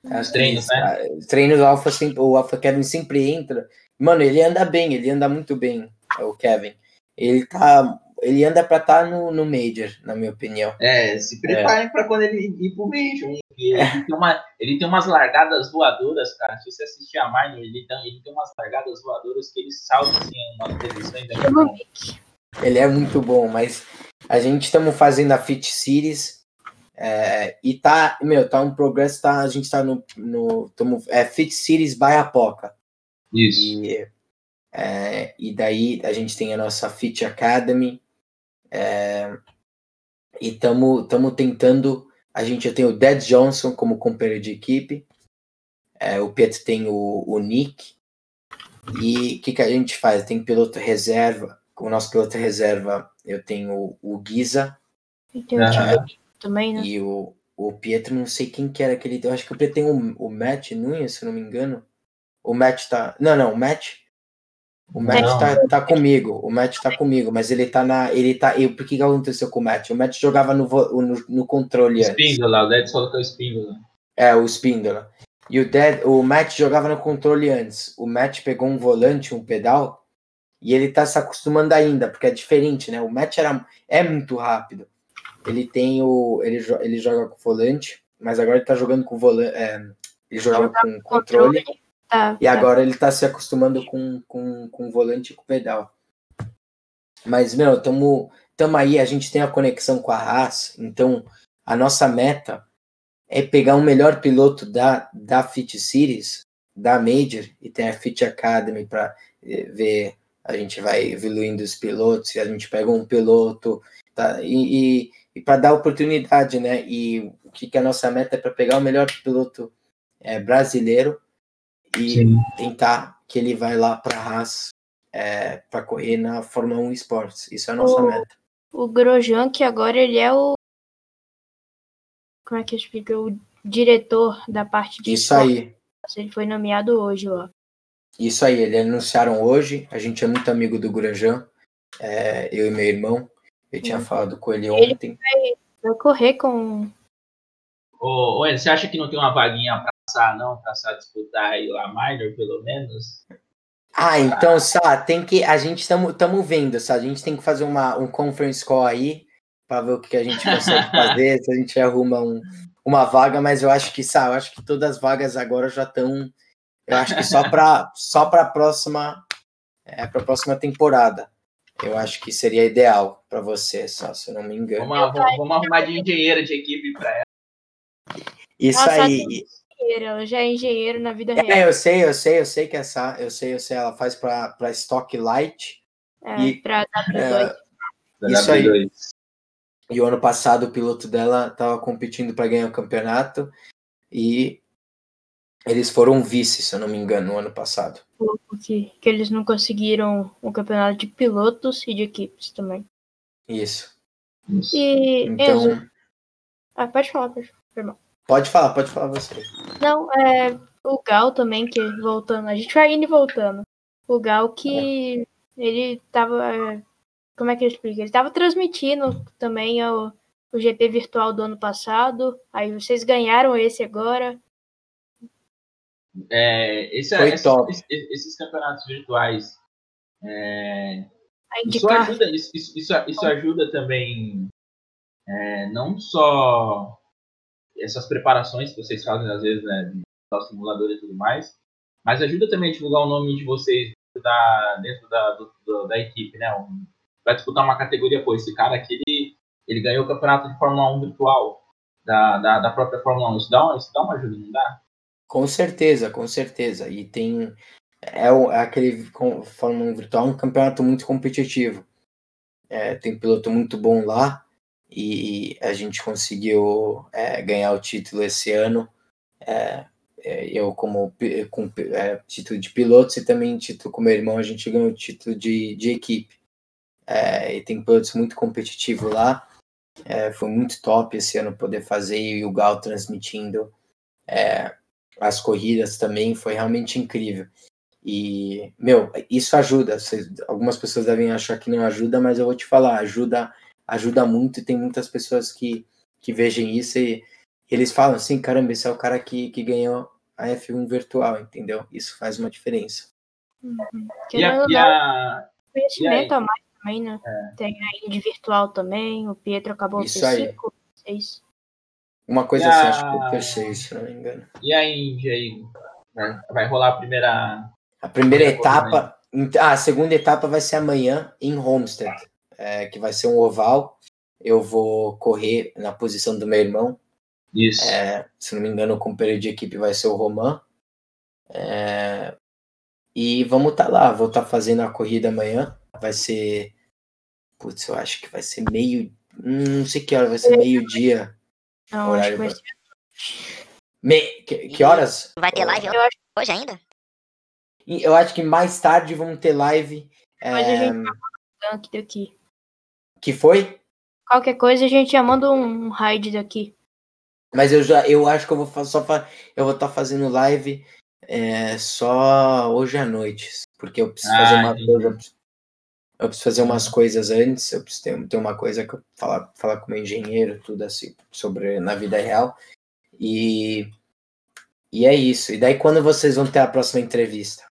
A: Os treinos, né?
C: Os treinos do Alpha sempre, o Alpha Kevin sempre entra. Mano, ele anda bem, ele anda muito bem, o Kevin. Ele tá, ele anda pra estar no, no Major, na minha opinião.
A: É, se preparem pra quando ele ir pro Major. Ele, tem uma, ele tem umas largadas voadoras, cara. Se você assistir a Minor, ele tem, ele tem umas largadas voadoras que ele salta assim, umas?
B: Pelo Mick.
C: Ele é muito bom, mas a gente estamos fazendo a Fit Series é, e tá, meu, tá um progresso, tá, a gente tá no, no tamo, é Fit Series by Apoca.
A: Isso.
C: E, é, e daí a gente tem a nossa Fit Academy. É, e estamos tentando. A gente já tem o Dead Johnson como companheiro de equipe. é, o Pietro tem o, o Nick. E o que, que a gente faz? Tem piloto reserva. O nosso piloto reserva, eu tenho o, o Giza
B: E tem o. Tibet também, né?
C: e o, o Pietro, não sei quem que era aquele. Eu acho que o Pietro tem o, o Matt Nunes, se não me engano. O Matt tá. Não, não, o Matt. O Matt
A: Não.
C: tá, tá comigo. O Matt tá comigo, mas ele tá na. Ele tá. Eu, por que, que aconteceu com o Matt? O Matt jogava no, vo- no, no controle antes.
A: Espíndola, o Dead falou que é o Espíndola.
C: É, o Spindola. E o, Dead, o Matt jogava no controle antes. O Matt pegou um volante, um pedal, e ele tá se acostumando ainda, porque é diferente, né? O Matt era, é muito rápido. Ele tem o. Ele, ele joga com volante, mas agora ele tá jogando com volante. É, ele jogava com controle.
B: Tá,
C: E
B: tá.
C: agora ele tá se acostumando com, com, com o volante e com o pedal. Mas, meu, tamo, tamo aí, a gente tem a conexão com a Haas, então a nossa meta é pegar o melhor piloto da, da Fit Series, da Major, e tem a Fit Academy para ver, a gente vai evoluindo os pilotos, e a gente pega um piloto, tá? E, e, e para dar oportunidade, né? E o que, que a nossa meta é para pegar o melhor piloto é, brasileiro e
A: Sim.
C: tentar que ele vai lá para a Haas é, para correr na Fórmula 1 Esportes. Isso é a nossa
B: O-
C: meta.
B: O Grosjean, que agora ele é o. Como é que explica? O diretor da parte de
C: Isso
B: esporte.
C: aí.
B: Ele foi nomeado hoje lá.
C: Isso aí, eles anunciaram hoje. A gente é muito amigo do Grosjean, é, eu e meu irmão. Eu tinha
B: Uhum.
C: falado com ele
B: Ele-
C: ontem.
B: Vai correr com.
A: Ô, ô, você acha que não tem uma vaguinha pra passar, não? Pra só disputar aí a minor, pelo menos?
C: Ah, então, Sá, tem que. A gente estamos vendo, Sá. A gente tem que fazer uma, um conference call aí para ver o que, a gente consegue fazer, se a gente arruma um, uma vaga, mas eu acho que, Sá, eu acho que todas as vagas agora já estão. Eu acho que só para só para a próxima. É, para a próxima temporada. Eu acho que seria ideal para você, só, se eu não me engano.
A: Vamos, vamos, vamos arrumar de engenheira de equipe pra ela.
C: Isso
B: Nossa,
C: aí.
B: Engenheiro, Ela já é engenheiro na vida
C: É,
B: real.
C: eu sei, eu sei, eu sei que essa, eu sei, eu sei, ela faz para Stock Light.
B: É,
C: e-
B: pra W2.
C: É, Isso aí.
A: W2.
C: E o ano passado o piloto dela estava competindo para ganhar o campeonato e eles foram vice, se eu não me engano, no ano passado.
B: que, que eles não conseguiram o campeonato de pilotos e de equipes também.
C: Isso.
A: Isso.
B: E
C: Então,
B: Enzo, ah, pode falar, pode falar. irmão.
C: Pode falar, pode falar você.
B: Não, é o Gal também, que voltando, a gente vai indo e voltando. O Gal que ele tava. é, Como é que eu explico? Ele tava transmitindo também o, o GP virtual do ano passado. Aí vocês ganharam esse agora.
A: É, esse,
C: Foi
A: esses,
C: top.
A: esses- esses campeonatos virtuais, é,
B: A
A: isso ajuda, isso, isso, isso, isso ajuda também, é, não só essas preparações que vocês fazem às vezes, né, do simulador e tudo mais, mas ajuda também a divulgar o nome de vocês da, dentro da, do- do- da equipe, né? Um, vai disputar uma categoria, pô, esse cara aqui, ele, ele ganhou o campeonato de Fórmula 1 virtual da, da, da própria Fórmula 1. Isso dá, uma, isso dá uma ajuda, não dá?
C: Com certeza, com certeza. E tem é, é aquele Fórmula 1 virtual, um campeonato muito competitivo. É, tem piloto muito bom lá e a gente conseguiu é, ganhar o título esse ano. É, é, eu como com é, título de pilotos e também título com meu irmão a gente ganhou o título de, de equipe. É, e tem pilotos muito competitivos lá. É, foi muito top esse ano poder fazer e o Gal transmitindo. As corridas também foi realmente incrível. E, meu, isso ajuda. Algumas pessoas devem achar que não ajuda, mas eu vou te falar, ajuda, ajuda muito. E tem muitas pessoas que, que vejam isso e eles falam assim: caramba, esse é o cara que, que ganhou a F1 virtual, entendeu? Isso faz uma diferença.
A: E
B: Querendo
A: a,
B: ou
A: e a-
B: conhecimento
A: e aí?
B: a mais também, né? Tem a Indy virtual também, o Pietro acabou
C: Isso aí.
B: cinco, seis.
C: Uma coisa
A: E
C: assim,
A: a-
C: acho que é o terceiro, se não me engano.
A: e a Índia aí? Vai, vai rolar a primeira.
C: A primeira
A: Primeira
C: etapa, ah, a segunda etapa vai ser amanhã em Homestead, é, que vai ser um oval. Eu vou correr na posição do meu irmão.
A: Isso.
C: É, se não me engano, o companheiro de equipe vai ser o Roman. É, e vamos estar lá, vou estar fazendo a corrida amanhã. Vai ser. Putz, eu acho que vai ser meio. hum, Não sei que hora, vai ser meio-dia.
B: Não, acho
C: Horário
B: que vai.
C: Me... Que, que horas?
E: Vai ter live
B: Eu acho
E: hoje ainda?
C: Eu acho que mais tarde vamos ter live.
B: Mas a
C: é,
B: gente- tanque daqui.
C: Que foi?
B: Qualquer coisa a gente já manda um raid daqui.
C: Mas eu já, eu acho que eu vou só fa- eu vou estar fazendo live é, só hoje à noite, porque eu preciso
A: Ah,
C: fazer uma coisa, eu preciso- eu preciso fazer umas coisas antes, eu preciso ter, ter uma coisa que eu falar falar com o meu engenheiro, tudo assim sobre na vida real. E E é isso. E daí quando vocês vão ter a próxima entrevista?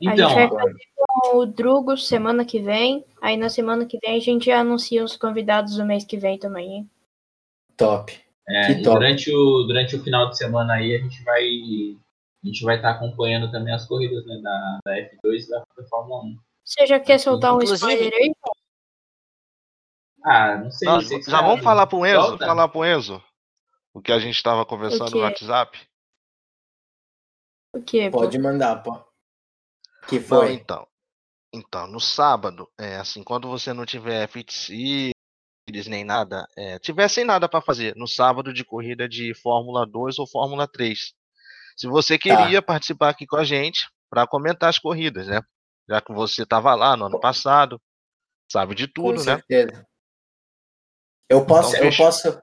A: Então,
B: a gente vai fazer com o Drugo semana que vem. Aí na semana que vem a gente já anuncia os convidados do mês que vem também, hein?
C: Top.
A: é,
C: que top.
A: durante, o, durante o final de semana aí a gente vai a gente vai estar acompanhando também as corridas né, da, da F2 e da, da Fórmula 1.
B: Você já quer soltar um spoiler aí?
A: Ah, não sei. Vocês
D: já vamos
A: sabem.
D: falar pro Enzo,
A: Solta.
D: falar pro Enzo o que a gente estava conversando no WhatsApp.
B: O quê? pô?
C: Pode mandar, pô. Que
D: Não,
C: foi?
D: então. Então, no sábado, é assim, quando você não tiver series nem nada, é, tiver sem nada para fazer, no sábado de corrida de Fórmula 2 ou Fórmula 3. Se você queria participar aqui com a gente para comentar as corridas, né? Já que você estava lá no ano passado, sabe de
C: Com
D: tudo, né?
C: certeza. Eu posso,
D: Então,
C: eu posso,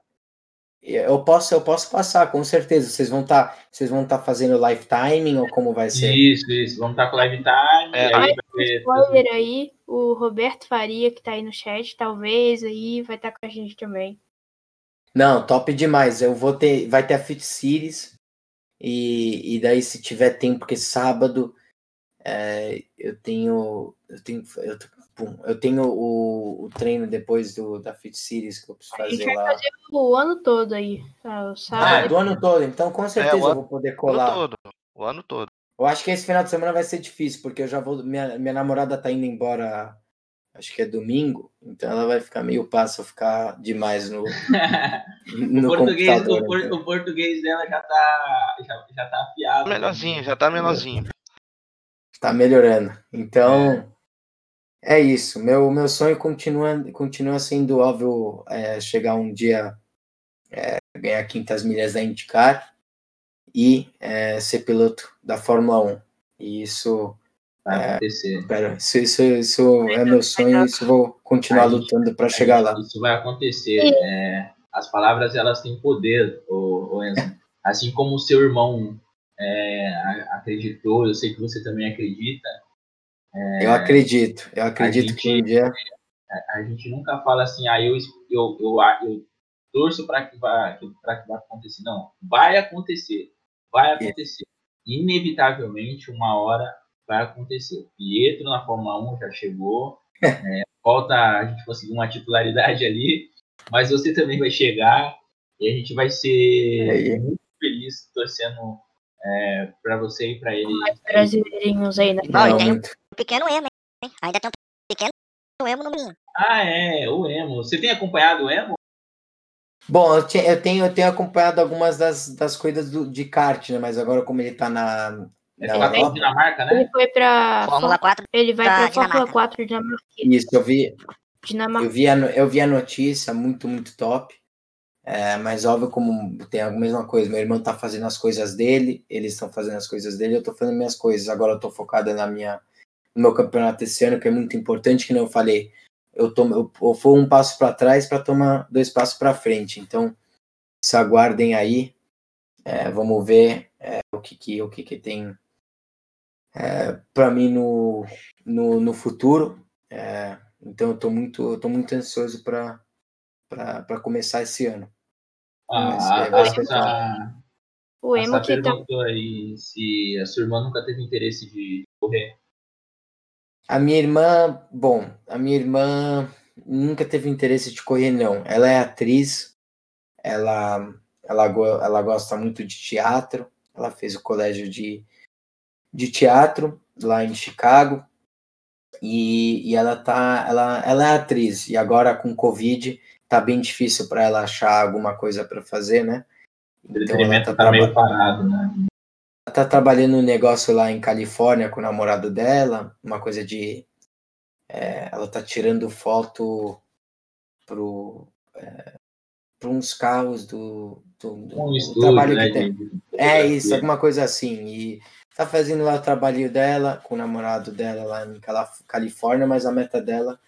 C: eu posso, eu posso passar, com certeza. Vocês vão estar, vocês vão estar fazendo live timing ou como vai ser?
A: Isso, isso. Vamos estar com live time.
D: É,
A: aí
B: Spoiler aí, o Roberto Faria, que tá aí no chat, talvez aí vai estar com a gente também.
C: Não, top demais. Eu vou ter, vai ter a Fit Series e, e daí se tiver tempo, porque sábado é, eu tenho, eu tenho, eu, tô- pum, eu tenho o, o treino depois do da Fit Series que eu preciso
B: A gente
C: fazer
B: vai
C: lá.
B: fazer o ano todo aí. tá? O
C: Ah,
B: sábado.
C: do ano todo. Então com certeza
D: o
C: eu
D: ano-
C: vou poder
D: O ano
C: colar.
D: todo. O ano todo.
C: Eu acho que esse final de semana vai ser difícil, porque eu já vou. Minha, minha namorada tá indo embora, acho que é domingo, então ela vai ficar meio passo ficar demais no,
A: o,
C: no
A: português,
C: computador.
A: o, por-
C: então.
A: o português dela já tá, já, já tá afiado.
D: Melhorzinho, já tá menorzinho.
C: Tá melhorando. Então, é, isso. Meu, meu sonho continua, continua sendo, óbvio, é, chegar um dia é, ganhar quintas milhas da IndyCar e é, ser piloto da Fórmula 1. E isso,
A: Vai acontecer.
C: espero, isso, isso, isso é meu sonho e isso vou continuar
A: gente-
C: lutando para chegar lá.
A: Isso vai acontecer. É, as palavras elas têm poder, o, o Enzo. Assim como o seu irmão é, acreditou, eu sei que você também acredita.
C: Eu acredito, eu acredito que um
A: gente-
C: dia.
A: A gente nunca fala assim, ah, eu, eu, eu, eu torço para que vá para que vá acontecer. Não, vai acontecer, vai acontecer. Inevitavelmente, uma hora vai acontecer. Pietro na Fórmula 1 já chegou. é, falta a gente conseguir uma titularidade ali, mas você também vai chegar e a gente vai ser
C: Aí.
A: muito feliz torcendo é, para você e para ele.
B: Brasileirinhos aí, né?
E: Não, tem um pequeno emo, hein? Ainda tem um pequeno emo no menino.
A: Ah, é, o Emo. Você tem acompanhado o Emo?
C: Bom, eu, tinha- eu tenho, eu tenho acompanhado algumas das, das coisas do, de kart, né? Mas agora, como ele tá na,
A: É
C: na Europa,
A: Dinamarca, né?
B: Ele foi pra.
E: Fórmula 4
B: Ele vai
E: pra
B: pra Fórmula
E: Dinamarca.
B: 4 Dinamarca.
C: isso, eu vi,
B: Dinamarca.
C: eu vi, a, eu vi a notícia, muito, muito top. É, mas óbvio, como tem a mesma coisa, meu irmão tá fazendo as coisas dele, eles estão fazendo as coisas dele, eu tô fazendo minhas coisas. Agora eu tô focada na minha, no meu campeonato esse ano, que é muito importante, que nem eu falei. Eu, tomo, eu, eu vou um passo para trás para tomar dois passos para frente. Então, se aguardem aí. É, vamos ver é, o que, que o que, que tem para mim no, no, no futuro. É, então, eu tô muito, eu tô muito ansioso para começar esse ano.
A: Ah,
C: é,
B: O Emo que tá.
A: perguntou aí se a sua irmã nunca teve interesse de correr.
C: A minha irmã, bom, a minha irmã nunca teve interesse de correr, não. Ela é atriz, ela, ela, ela gosta muito de teatro, ela fez o colégio de, de teatro lá em Chicago, e, e ela tá, ela, ela é atriz, e agora com Covid tá bem difícil para ela achar alguma coisa para fazer, né?
A: O
C: Então ela tá,
A: tá
C: traba-
A: meio parado, né?
C: ela tá trabalhando um negócio lá em Califórnia com o namorado dela, uma coisa de. é, ela tá tirando foto pro, é, para uns carros do, do, do-
A: Um
C: do trabalho
A: né?
C: que tem.
A: de-
C: É isso, alguma coisa assim. E tá fazendo lá o trabalho dela com o namorado dela lá em Califórnia, mas a meta dela,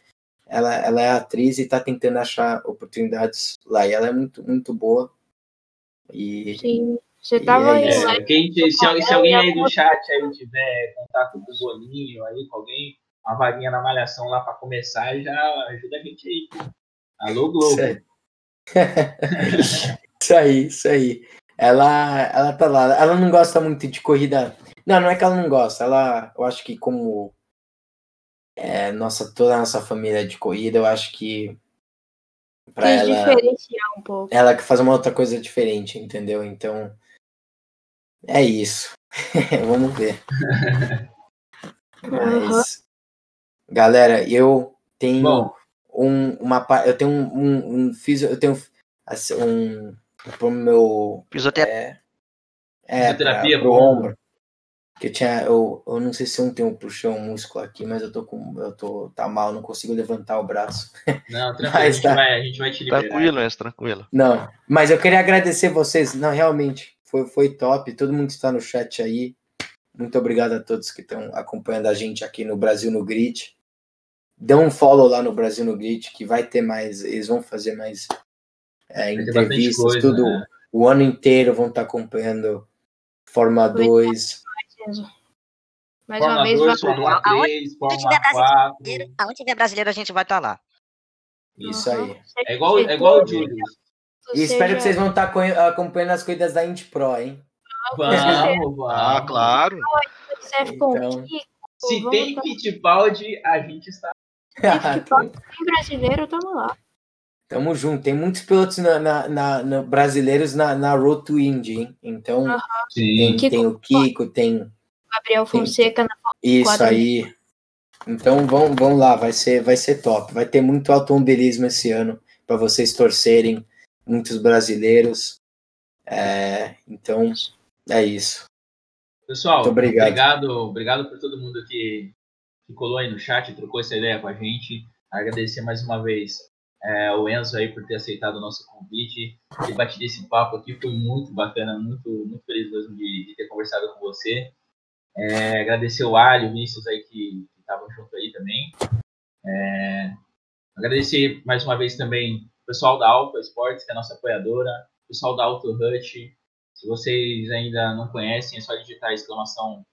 C: ela, ela é atriz e tá tentando achar oportunidades lá. E ela é muito, muito boa. E
B: Sim. Você tava
C: é
B: aí.
A: É, quem, se, se- se alguém aí do chat aí tiver contato com o Boninho aí, com alguém, uma vaguinha na malhação lá para começar, já ajuda a gente aí. Alô, Globo.
C: Isso aí. isso aí, isso aí. Ela, ela tá lá. Ela não gosta muito de corrida. Não, não é que ela não gosta. Ela, eu acho que como é, nossa, toda a nossa família é de corrida, eu acho que pra
B: Quis
C: ela,
B: diferenciar um pouco.
C: ela que faz uma outra coisa diferente, entendeu? Então, é isso. Vamos ver. Mas, galera, eu tenho
A: Bom,
C: um, uma, eu tenho um, um, um fiz, eu tenho assim, um pro meu
E: Fisioterapia.
C: é, é
A: Fisioterapia
C: pra, pro
A: pro
C: ombro. Que eu tinha. Eu, eu não sei se ontem eu puxei um músculo aqui, mas eu tô com. Eu tô. Tá mal, não consigo levantar o braço.
A: Não, tranquilo,
C: mas, a,
A: gente
C: tá.
A: vai, a gente vai te liberar.
D: Tranquilo, é, tranquilo.
C: Não, mas eu queria agradecer vocês. Não, realmente, foi, foi top. Todo mundo que está no chat aí. Muito obrigado a todos que estão acompanhando a gente aqui no Brasil no Grid. Dê um follow lá no Brasil no Grid, que vai ter mais. Eles vão fazer mais é, entrevistas,
A: coisa,
C: tudo.
A: Né?
C: O ano inteiro vão estar tá acompanhando Fórmula 2 certeza.
B: Mais Forma
A: uma
B: vez, dois,
A: vai...
E: Forma
A: 3,
E: Forma Aonde tiver brasileiro, a gente vai estar tá lá.
C: Isso
B: uhum.
C: aí.
A: É igual, é igual o Júlio.
C: E espero que vocês vão tá estar acompanhando as coisas da Int Pro, hein?
A: Ah, vamos, vamos.
D: Ah, claro.
C: Então,
A: se tem Fittipaldi, a gente está.
B: Se tem brasileiro, estamos lá.
C: Tamo junto. Tem muitos pilotos na, na- na- na- brasileiros na, na Road to Indy, hein? Então,
B: Aham.
C: tem,
B: Kiko.
C: tem o Kiko, tem
B: Gabriel. Fonseca na
C: isso
B: Quadro.
C: aí. Então, vão, vão lá, vai ser, vai ser top. Vai ter muito automobilismo esse ano para vocês torcerem. Muitos brasileiros. É, então, é isso.
A: Pessoal,
C: Muito obrigado.
A: obrigado, obrigado por todo mundo que, que colou aí no chat, trocou essa ideia com a gente. Agradecer mais uma vez é, o Enzo aí por ter aceitado o nosso convite e batido esse papo aqui. Foi muito bacana, muito, muito feliz mesmo de, de ter conversado com você. É, agradecer o Ali, o Vinícius aí que estavam junto aí também. É, agradecer mais uma vez também o pessoal da Alpha Sports, que é a nossa apoiadora, o pessoal da Auto Hut, se vocês ainda não conhecem, é só digitar exclamação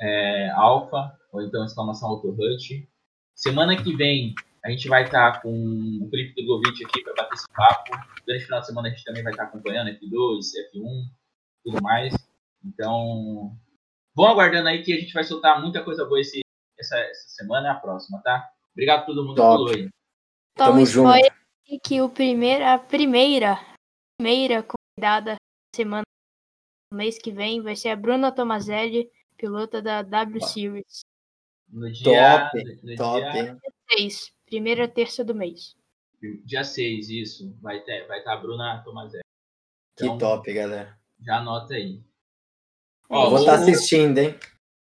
A: é, alfa ou então exclamação AutoHut. Semana que vem a gente vai estar tá com o Felipe Dugovic aqui para bater esse papo. Durante o final de semana a gente também vai estar tá acompanhando F2, F1, tudo mais. Então, vão aguardando aí que a gente vai soltar muita coisa boa esse, essa, essa semana e a próxima, tá? Obrigado a todo mundo que falou aí.
B: Então,
C: Tamo,
B: junto. que o primeiro, a primeira, primeira convidada semana, mês que vem, vai ser a Bruna Tomazelli, pilota da W Series.
A: No dia,
C: top,
A: no
C: top.
A: Dia
B: primeira terça do mês.
A: dia 6, isso. Vai estar vai tá a Bruna Tomazelli.
C: Que
A: Então,
C: top, galera.
A: Já anota aí.
B: É
A: Ó,
C: Vou estar
A: o-
C: assistindo, hein?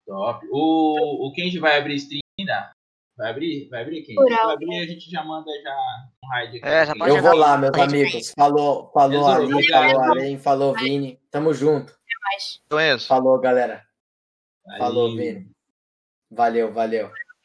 A: Top. O, o Kenji vai abrir stream ainda? Vai abrir? Vai abrir, Kenji? Se abrir, a gente já manda já um raid aqui.
E: É, já pode
C: Eu vou lá, meus amigos. Falou, falou
A: Resolve,
C: Ali, falou Além, falou Vini. Tamo junto.
B: Mas
D: Então, Enzo.
C: Falou, galera.
A: Aí,
C: Falou, Vini. Valeu, valeu.